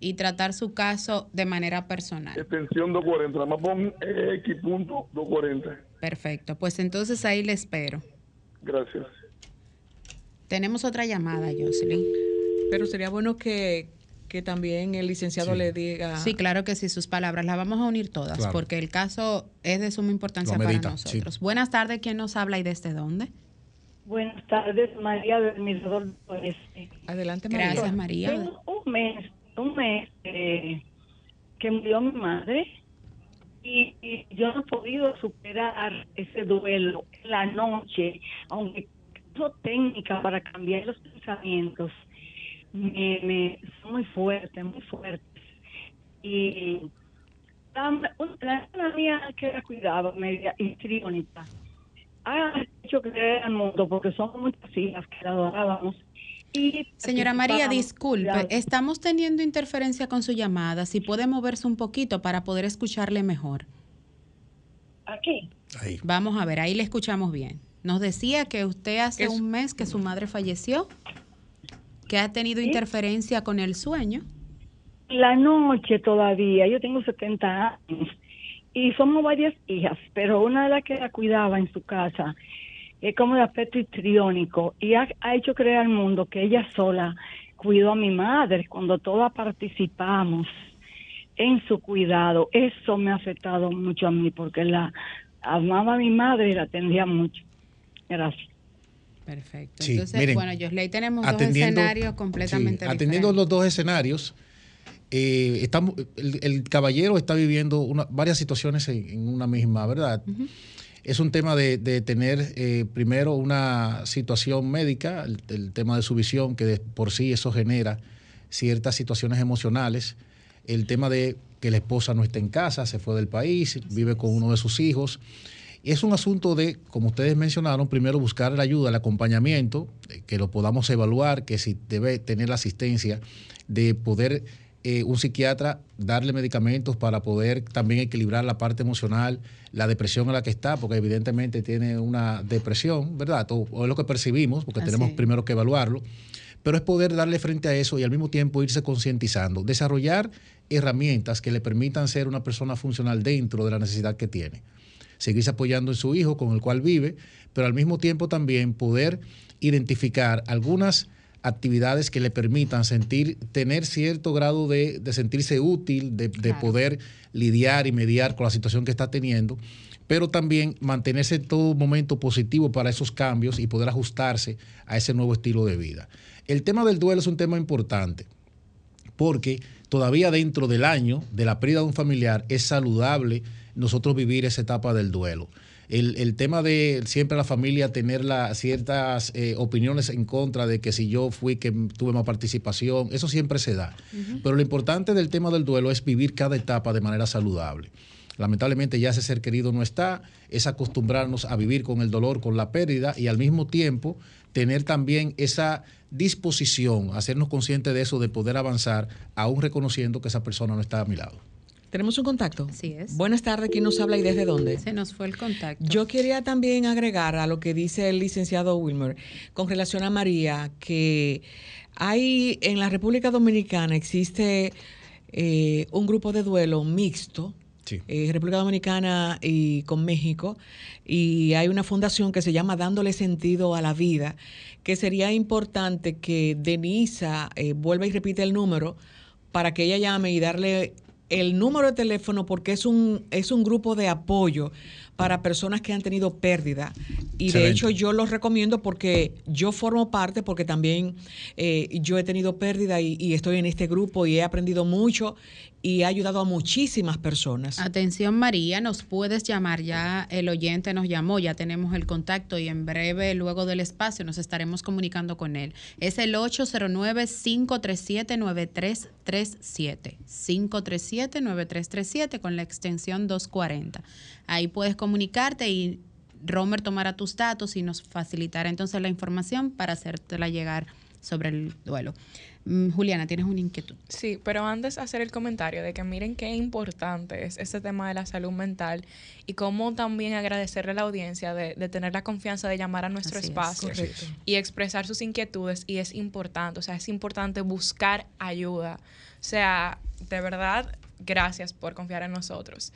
[SPEAKER 1] y tratar su caso de manera personal.
[SPEAKER 8] Extensión 240, nada más pon X punto 240.
[SPEAKER 1] Perfecto, pues entonces ahí le espero.
[SPEAKER 8] Gracias.
[SPEAKER 1] Tenemos otra llamada, Jocelyn.
[SPEAKER 3] Pero sería bueno que, que también el licenciado le diga.
[SPEAKER 1] Sí, claro que sí, sus palabras. Las vamos a unir todas, porque el caso es de suma importancia para nosotros. Buenas tardes, ¿quién nos habla y desde dónde?
[SPEAKER 9] Buenas tardes, María del Mirador Oeste.
[SPEAKER 3] Adelante, María.
[SPEAKER 1] Gracias, María.
[SPEAKER 9] Tengo un mes, un mes eh, que murió mi madre y, yo no he podido superar ese duelo en la noche, aunque tengo técnica para cambiar los pensamientos me, me son muy fuertes, muy fuertes. Y la, una mía que la cuidaba, media histriónica, ha hecho creer al mundo porque somos muchas hijas que la adorábamos. Y
[SPEAKER 1] Señora María, disculpe, estamos teniendo interferencia con su llamada. Si puede moverse un poquito para poder escucharle mejor.
[SPEAKER 9] Aquí.
[SPEAKER 5] Ahí.
[SPEAKER 1] Vamos a ver, ahí le escuchamos bien. Nos decía que usted hace un mes que su madre falleció que ha tenido interferencia con el sueño.
[SPEAKER 9] la noche todavía, yo tengo 70 años y somos varias hijas, pero una de las que la cuidaba en su casa es como de aspecto histriónico y ha, hecho creer al mundo que ella sola cuidó a mi madre cuando todas participamos en su cuidado. Eso me ha afectado mucho a mí porque la amaba a mi madre y la atendía mucho. Gracias.
[SPEAKER 1] Perfecto. Entonces, bueno, Josley, tenemos dos escenarios completamente
[SPEAKER 5] Atendiendo los dos escenarios, eh, estamos, el, caballero está viviendo una, varias situaciones en, una misma, ¿verdad? Es un tema de, tener eh, primero una situación médica, el, tema de su visión, que por sí eso genera ciertas situaciones emocionales, el tema de que la esposa no está en casa, se fue del país, vive con uno de sus hijos. Es un asunto de, como ustedes mencionaron, primero buscar la ayuda, el acompañamiento, eh, que lo podamos evaluar, que si debe tener la asistencia de poder eh, un psiquiatra darle medicamentos para poder también equilibrar la parte emocional, la depresión en la que está, porque evidentemente tiene una depresión, ¿verdad? O, es lo que percibimos, porque tenemos primero que evaluarlo, pero es poder darle frente a eso y al mismo tiempo irse concientizando, desarrollar herramientas que le permitan ser una persona funcional dentro de la necesidad que tiene seguirse apoyando en su hijo con el cual vive, pero al mismo tiempo también poder identificar algunas actividades que le permitan sentir, tener cierto grado de, sentirse útil, de, poder lidiar y mediar con la situación que está teniendo, pero también mantenerse en todo momento positivo para esos cambios y poder ajustarse a ese nuevo estilo de vida. El tema del duelo es un tema importante, porque todavía dentro del año de la pérdida de un familiar es saludable nosotros vivir esa etapa del duelo. El, tema de siempre la familia tener ciertas eh, opiniones en contra de que si yo fui que tuve más participación, eso siempre se da. Pero lo importante del tema del duelo es vivir cada etapa de manera saludable. Lamentablemente ya ese ser querido no está, es acostumbrarnos a vivir con el dolor, con la pérdida y al mismo tiempo tener también esa disposición, hacernos conscientes de eso, de poder avanzar, aún reconociendo que esa persona no está a mi lado.
[SPEAKER 3] Tenemos un contacto.
[SPEAKER 1] Sí es.
[SPEAKER 3] Buenas tardes, ¿quién nos habla y desde dónde?
[SPEAKER 1] Se nos fue el contacto.
[SPEAKER 3] Yo quería también agregar a lo que dice el licenciado Wilmer con relación a María, que hay en la República Dominicana existe eh, un grupo de duelo mixto. Eh, República Dominicana y con México, y hay una fundación que se llama Dándole Sentido a la Vida, que sería importante que Denisa eh, vuelva y repite el número para que ella llame y darle el número de teléfono porque es un, es un grupo de apoyo para personas que han tenido pérdida. Y de hecho yo los recomiendo porque yo formo parte, porque también eh, yo he tenido pérdida y, y, estoy en este grupo y he aprendido mucho y ha ayudado a muchísimas personas.
[SPEAKER 1] Atención María, nos puedes llamar ya, el oyente nos llamó, ya tenemos el contacto y en breve, luego del espacio, nos estaremos comunicando con él. Es el 809-537-9337, 537-9337 con la extensión 240. Ahí puedes comunicarte y Romer tomará tus datos y nos facilitará entonces la información para hacértela llegar sobre el duelo. Mm, Juliana, tienes una inquietud.
[SPEAKER 2] Sí, pero antes hacer el comentario de que miren qué importante es este tema de la salud mental y cómo también agradecerle a la audiencia de, tener la confianza de llamar a nuestro espacio y expresar sus inquietudes y es importante, o sea, es importante buscar ayuda. O sea, de verdad, gracias por confiar en nosotros.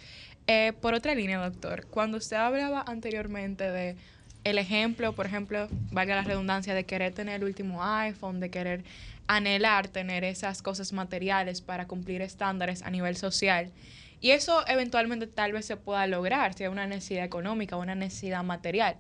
[SPEAKER 2] Eh, por otra línea, doctor, cuando usted hablaba anteriormente de el ejemplo, por ejemplo, valga la redundancia, de querer tener el último iPhone, de querer anhelar tener esas cosas materiales para cumplir estándares a nivel social. Y eso eventualmente tal vez se pueda lograr, si hay una necesidad económica o una necesidad material.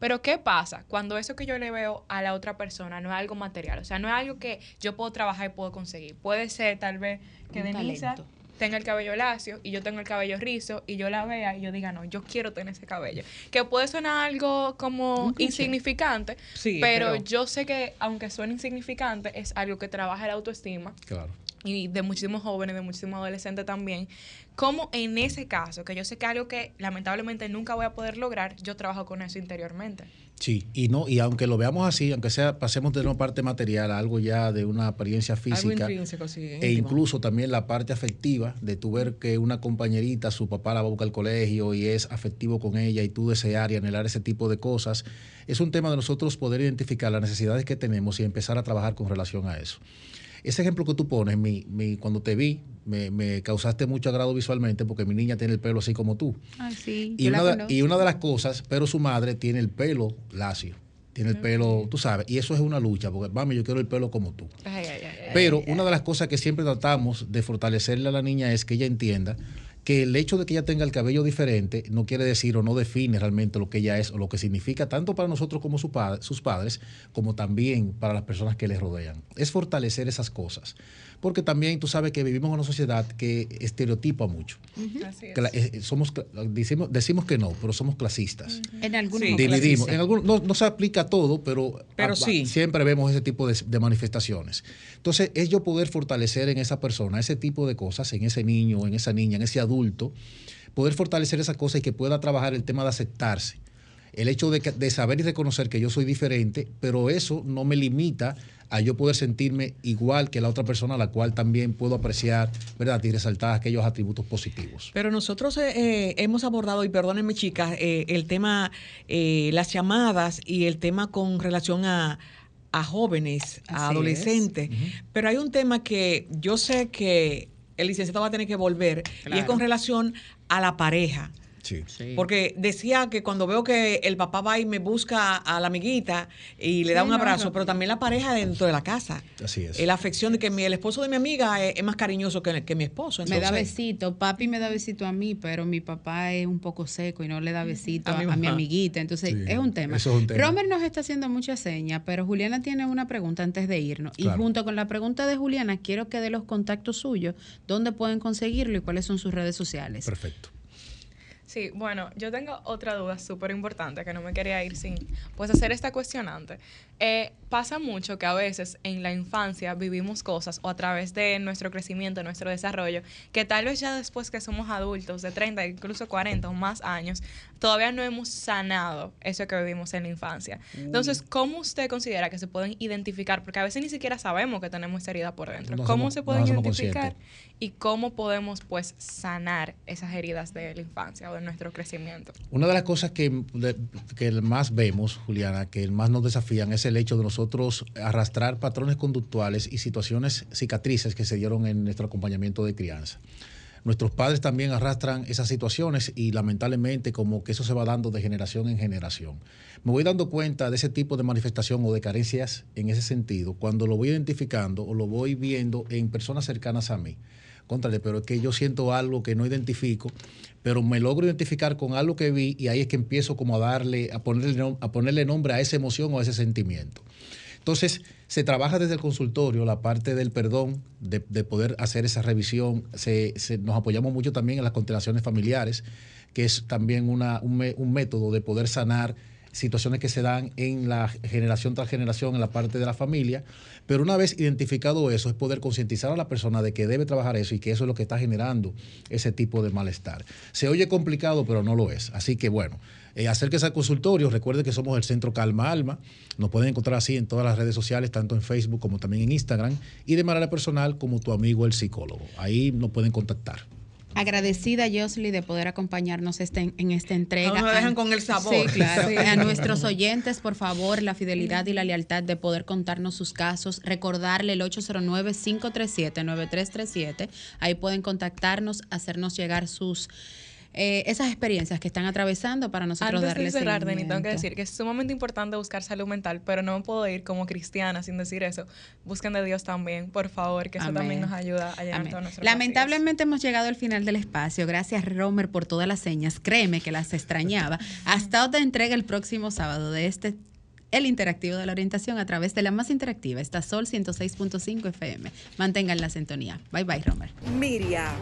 [SPEAKER 2] Pero ¿qué pasa cuando eso que yo le veo a la otra persona no es algo material? O sea, no es algo que yo puedo trabajar y puedo conseguir. Puede ser tal vez que Denisa tenga el cabello lacio y yo tengo el cabello rizo y yo la vea y yo diga, no, yo quiero tener ese cabello. Que puede sonar algo como insignificante, pero, yo sé que aunque suene insignificante, es algo que trabaja la autoestima.
[SPEAKER 5] Claro.
[SPEAKER 2] Y de muchísimos jóvenes, de muchísimos adolescentes también. Como en ese caso, que yo sé que algo que lamentablemente nunca voy a poder lograr, yo trabajo con eso interiormente.
[SPEAKER 5] Sí, y no, y aunque lo veamos así, aunque sea pasemos de una parte material a algo ya de una apariencia física, e incluso también la parte afectiva de tu ver que una compañerita, su papá la va a buscar al colegio y es afectivo con ella y tú desear y anhelar ese tipo de cosas, es un tema de nosotros poder identificar las necesidades que tenemos y empezar a trabajar con relación a eso. Ese ejemplo que tú pones, mi, mi, cuando te vi, me, causaste mucho agrado visualmente porque mi niña tiene el pelo así como tú.
[SPEAKER 1] Ay, sí,
[SPEAKER 5] y, una de, y una de las cosas, pero su madre tiene el pelo lacio tiene el pelo, tú sabes, y eso es una lucha, porque mami, yo quiero el pelo como tú. Pero una de las cosas que siempre tratamos de fortalecerle a la niña es que ella entienda que el hecho de que ella tenga el cabello diferente no quiere decir o no define realmente lo que ella es o lo que significa tanto para nosotros como su sus padres, como también para las personas que le rodean. Es fortalecer esas cosas porque también tú sabes que vivimos en una sociedad que estereotipa mucho. Eh, somos, decimos, decimos que no, pero somos clasistas.
[SPEAKER 1] En algunos
[SPEAKER 5] Dividimos. En algunos, no, se aplica a todo, pero,
[SPEAKER 3] pero sí.
[SPEAKER 5] siempre vemos ese tipo de, manifestaciones. Entonces, es yo poder fortalecer en esa persona ese tipo de cosas, en ese niño, en esa niña, en ese adulto, poder fortalecer esas cosas y que pueda trabajar el tema de aceptarse el hecho de, de, saber y reconocer que yo soy diferente, pero eso no me limita a yo poder sentirme igual que la otra persona a la cual también puedo apreciar, ¿verdad? Y resaltar aquellos atributos positivos.
[SPEAKER 3] Pero nosotros eh, eh, hemos abordado, y perdónenme chicas, eh, el tema, las llamadas y el tema con relación a, jóvenes, a adolescentes. Pero hay un tema que yo sé que el licenciado va a tener que volver y es con relación a la pareja. Porque decía que cuando veo que el papá va y me busca a la amiguita y le da un abrazo, pero también la pareja dentro de la casa.
[SPEAKER 5] Así es.
[SPEAKER 3] La afección de que el esposo de mi amiga es, más cariñoso que, que mi esposo.
[SPEAKER 1] me da besito. Papi me da besito a mí, pero mi papá es un poco seco y no le da besito a, mi, amiguita. Entonces, es, un tema. Romer nos está haciendo mucha seña, pero Juliana tiene una pregunta antes de irnos. Y junto con la pregunta de Juliana, quiero que dé los contactos suyos, dónde pueden conseguirlo y cuáles son sus redes sociales.
[SPEAKER 5] Perfecto.
[SPEAKER 2] Sí, bueno, yo tengo otra duda súper importante que no me quería ir sin pues hacer esta cuestionante. Eh, pasa mucho que a veces en la infancia vivimos cosas o a través de nuestro crecimiento, nuestro desarrollo, que tal vez ya después que somos adultos de 30, incluso 40 o más años, todavía no hemos sanado eso que vivimos en la infancia. Entonces, ¿cómo usted considera que se pueden identificar? Porque a veces ni siquiera sabemos que tenemos esa herida por dentro. ¿Cómo se pueden identificar? Y cómo podemos pues sanar esas heridas de la infancia o de nuestro crecimiento.
[SPEAKER 5] Una de las cosas que, que más vemos, Juliana, que más nos desafían es el hecho de nosotros arrastrar patrones conductuales y situaciones cicatrices que se dieron en nuestro acompañamiento de crianza. Nuestros padres también arrastran esas situaciones y lamentablemente como que eso se va dando de generación en generación. Me voy dando cuenta de ese tipo de manifestación o de carencias en ese sentido cuando lo voy identificando o lo voy viendo en personas cercanas a mí. Contrale, pero es que yo siento algo que no identifico, pero me logro identificar con algo que vi y ahí es que empiezo como a darle, a ponerle, a ponerle nombre a esa emoción o a ese sentimiento. Entonces, se trabaja desde el consultorio la parte del perdón, de, poder hacer esa revisión. Se, nos apoyamos mucho también en las constelaciones familiares, que es también una, un, un método de poder sanar situaciones que se dan en la generación tras generación en la parte de la familia, pero una vez identificado eso es poder concientizar a la persona de que debe trabajar eso y que eso es lo que está generando ese tipo de malestar. Se oye complicado, pero no lo es. Así que bueno, eh, acérquese al consultorio, recuerde que somos el Centro Calma Alma, nos pueden encontrar así en todas las redes sociales, tanto en Facebook como también en Instagram, y de manera personal como tu amigo el psicólogo. Ahí nos pueden contactar.
[SPEAKER 1] Agradecida, Josly, de poder acompañarnos este, en esta entrega.
[SPEAKER 3] No nos dejan con el sabor.
[SPEAKER 1] Sí, claro. A nuestros oyentes, por favor, la fidelidad y la lealtad de poder contarnos sus casos. Recordarle el 809-537-9337. Ahí pueden contactarnos, hacernos llegar sus eh, esas experiencias que están atravesando para nosotros
[SPEAKER 2] Antes
[SPEAKER 1] darles
[SPEAKER 2] de cerrar, Dani, tengo que decir que es sumamente importante buscar salud mental, pero no me puedo ir como cristiana sin decir eso. Busquen de Dios también, por favor, que eso también nos ayuda a llenar todo nuestro
[SPEAKER 1] Lamentablemente hemos llegado al final del espacio. Gracias, Romer, por todas las señas. Créeme que las extrañaba. Hasta otra entrega el próximo sábado de este el interactivo de la orientación a través de la más interactiva, esta Sol 106.5 FM. Mantengan la sintonía. Bye bye, Romer.
[SPEAKER 4] Miria